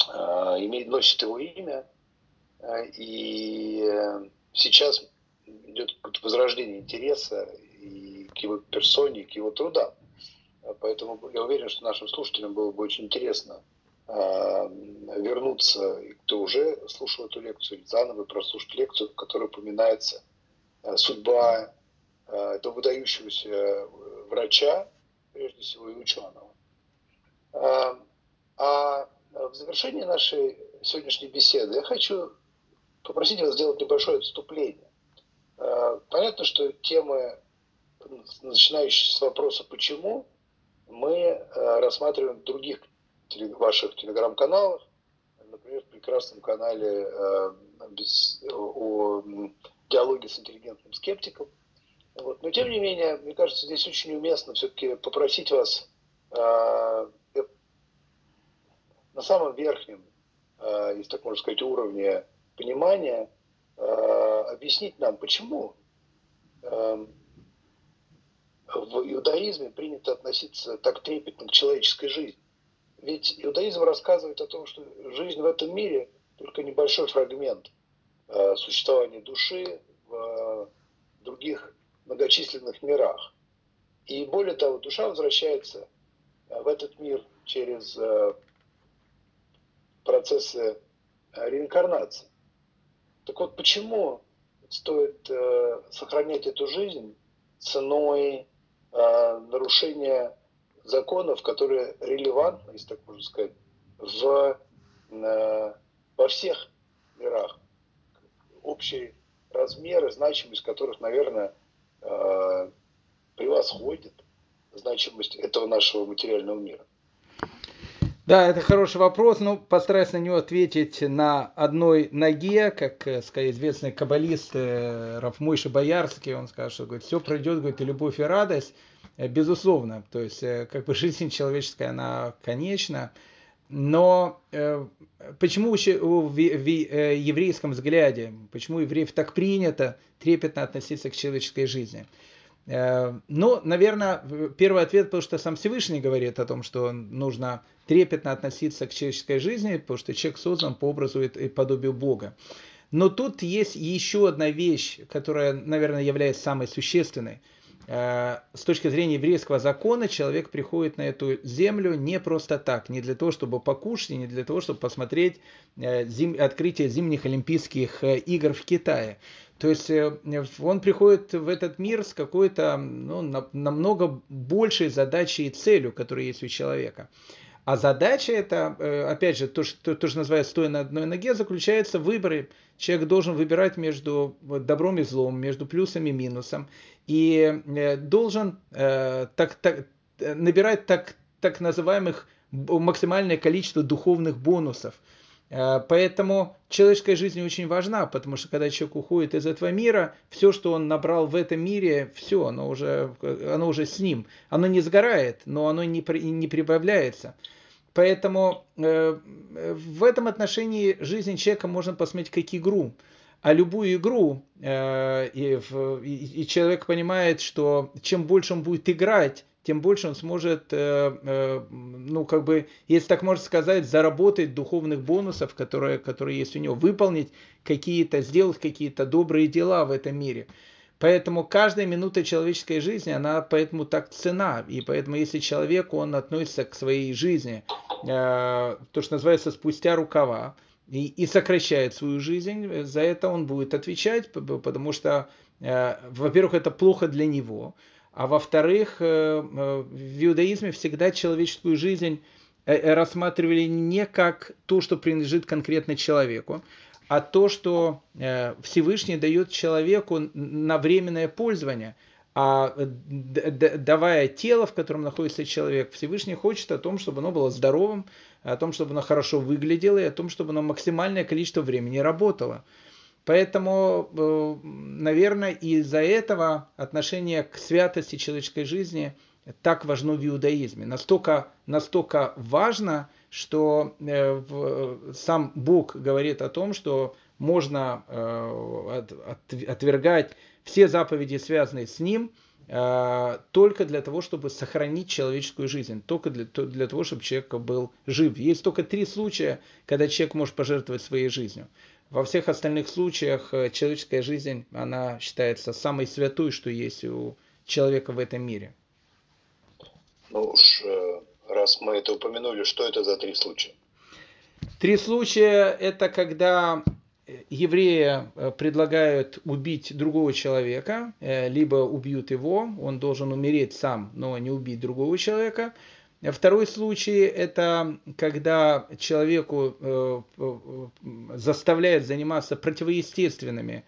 S1: а, имеет, носит его имя, а, и сейчас идет возрождение интереса к его персоне, к его трудам. Поэтому я уверен, что нашим слушателям было бы очень интересно Э, вернуться, кто уже слушал эту лекцию, заново прослушать лекцию, в которой упоминается э, судьба э, этого выдающегося врача, прежде всего и ученого. А в завершении нашей сегодняшней беседы я хочу попросить вас сделать небольшое отступление. Понятно, что темы, начинающиеся с вопроса «почему?», мы рассматриваем в других ваших телеграм-каналах, например, в прекрасном канале э, о диалоге с интеллигентным скептиком. Вот. Но тем не менее, мне кажется, здесь очень уместно все-таки попросить вас э, на самом верхнем, э, если так можно сказать, уровне понимания э, объяснить нам, почему э, в иудаизме принято относиться так трепетно к человеческой жизни. Ведь иудаизм рассказывает о том, что жизнь в этом мире только небольшой фрагмент э, существования души в э, других многочисленных мирах. И более того, душа возвращается э, в этот мир через процессы реинкарнации. Так вот, почему стоит сохранять эту жизнь ценой нарушения законов, которые релевантны, если так можно сказать, в, во всех мирах, общие размеры, значимость которых, наверное, э, превосходит значимость этого нашего материального мира.
S2: Да, это хороший вопрос, но постараюсь на него ответить на одной ноге, как э, сказать, известный каббалист э, Рафмойши Боярский, он скажет, что говорит, все пройдет, говорит, и любовь, и радость, безусловно, то есть как бы жизнь человеческая, она конечна, но э, почему в, в, в э, еврейском взгляде, почему евреев так принято трепетно относиться к человеческой жизни? Э, ну, наверное, первый ответ, потому что сам Всевышний говорит о том, что нужно трепетно относиться к человеческой жизни, потому что человек создан по образу и подобию Бога. Но тут есть еще одна вещь, которая, наверное, является самой существенной – Э, с точки зрения еврейского закона человек приходит на эту землю не просто так, не для того, чтобы покушать, не для того, чтобы посмотреть э, зим, открытие зимних Олимпийских игр в Китае. То есть он приходит в этот мир с какой-то ну, намного большей задачей и целью, которая есть у человека. А задача это, э, опять же, то, что тоже называется стоя на одной ноге, заключается в выборе. Человек должен выбирать между добром и злом, между плюсом и минусом. И э, должен э, так, так, набирать так, так называемых максимальное количество духовных бонусов. Поэтому человеческая жизнь очень важна, потому что когда человек уходит из этого мира, все, что он набрал в этом мире, все, оно уже, оно уже с ним. Оно не сгорает, но оно не, не прибавляется. Поэтому э, в этом отношении жизнь человека можно посмотреть как игру. А любую игру, э, и, и, и человек понимает, что чем больше он будет играть, тем больше он сможет, э, э, ну, как бы, если так можно сказать, заработать духовных бонусов, которые, которые есть у него, выполнить какие-то, сделать какие-то добрые дела в этом мире. Поэтому каждая минута человеческой жизни, она поэтому так цена. И поэтому если человек, он относится к своей жизни, э, то, что называется, спустя рукава, и, и сокращает свою жизнь, за это он будет отвечать, потому что, во-первых, это плохо для него, а во-вторых, э, в иудаизме всегда человеческую жизнь рассматривали не как то, что принадлежит конкретно человеку, а то, что э, Всевышний дает человеку на временное пользование. А давая тело, в котором находится человек, Всевышний хочет о том, чтобы оно было здоровым, о том, чтобы оно хорошо выглядело, и о том, чтобы оно максимальное количество времени работало. Поэтому, э, наверное, из-за этого отношение к святости человеческой жизни так важно в иудаизме. Настолько, настолько важно, что э, сам Бог говорит о том, что можно э, отвергать все заповеди, связанные с Ним, только для того, чтобы сохранить человеческую жизнь, только для, для того, чтобы человек был жив. Есть только три случая, когда человек может пожертвовать своей жизнью. Во всех остальных случаях человеческая жизнь, она считается самой святой, что есть у человека в этом мире.
S1: Ну уж раз мы это упомянули, что это за три случая?
S2: Три случая – это когда еврея э, предлагают убить другого человека, э, либо убьют его, он должен умереть сам, но не убить другого человека. Второй случай – это когда человеку э, заставляют заниматься противоестественными,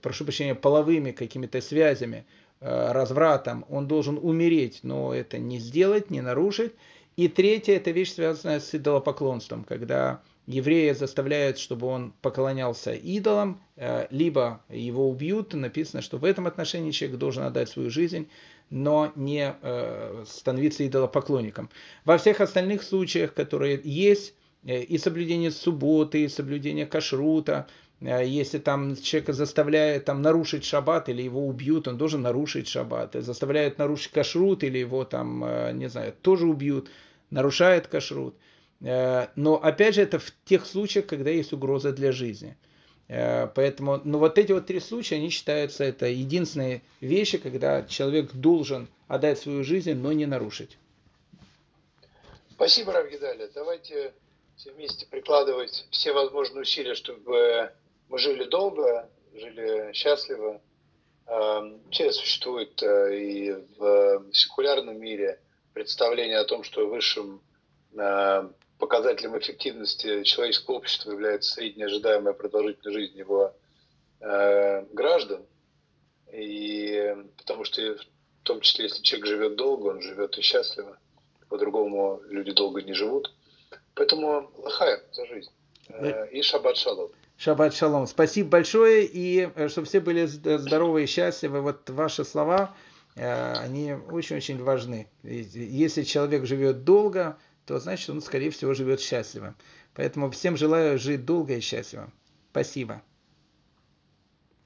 S2: прошу прощения, половыми какими-то связями, Э, развратом, он должен умереть, но это не сделать, не нарушить. И третье, это вещь, связанная с идолопоклонством, когда еврея заставляют, чтобы он поклонялся идолам, э, либо его убьют. Написано, что в этом отношении человек должен отдать свою жизнь, но не э, становиться идолопоклонником. Во всех остальных случаях, которые есть, и соблюдение субботы, и соблюдение кашрута, Э, если там человека заставляет там нарушить шаббат или его убьют, он должен нарушить шаббат. Заставляют нарушить кашрут или его там, э, не знаю, тоже убьют, нарушает кашрут. Э, но опять же это в тех случаях, когда есть угроза для жизни. Поэтому, ну вот эти вот три случая, они считаются это единственные вещи, когда человек должен отдать свою жизнь, но не нарушить.
S1: Спасибо, Равгидали. Давайте все вместе прикладывать все возможные усилия, чтобы мы жили долго, жили счастливо. Вообще эм, существует э, и в секулярном мире представление о том, что высшим э, показателем эффективности человеческого общества является средняя ожидаемая продолжительность жизни его э, граждан. И потому что в том числе, если человек живет долго, он живет и счастливо. По-другому люди долго не живут. Поэтому лахаем за жизнь. И шаббат шалом.
S2: Шаббат шалом. Спасибо большое, и э, чтобы все были здоровы и счастливы. Вот ваши слова, э, они очень-очень важны. Если человек живет долго, то значит он, скорее всего, живет счастливо. Поэтому всем желаю жить долго и счастливо. Спасибо.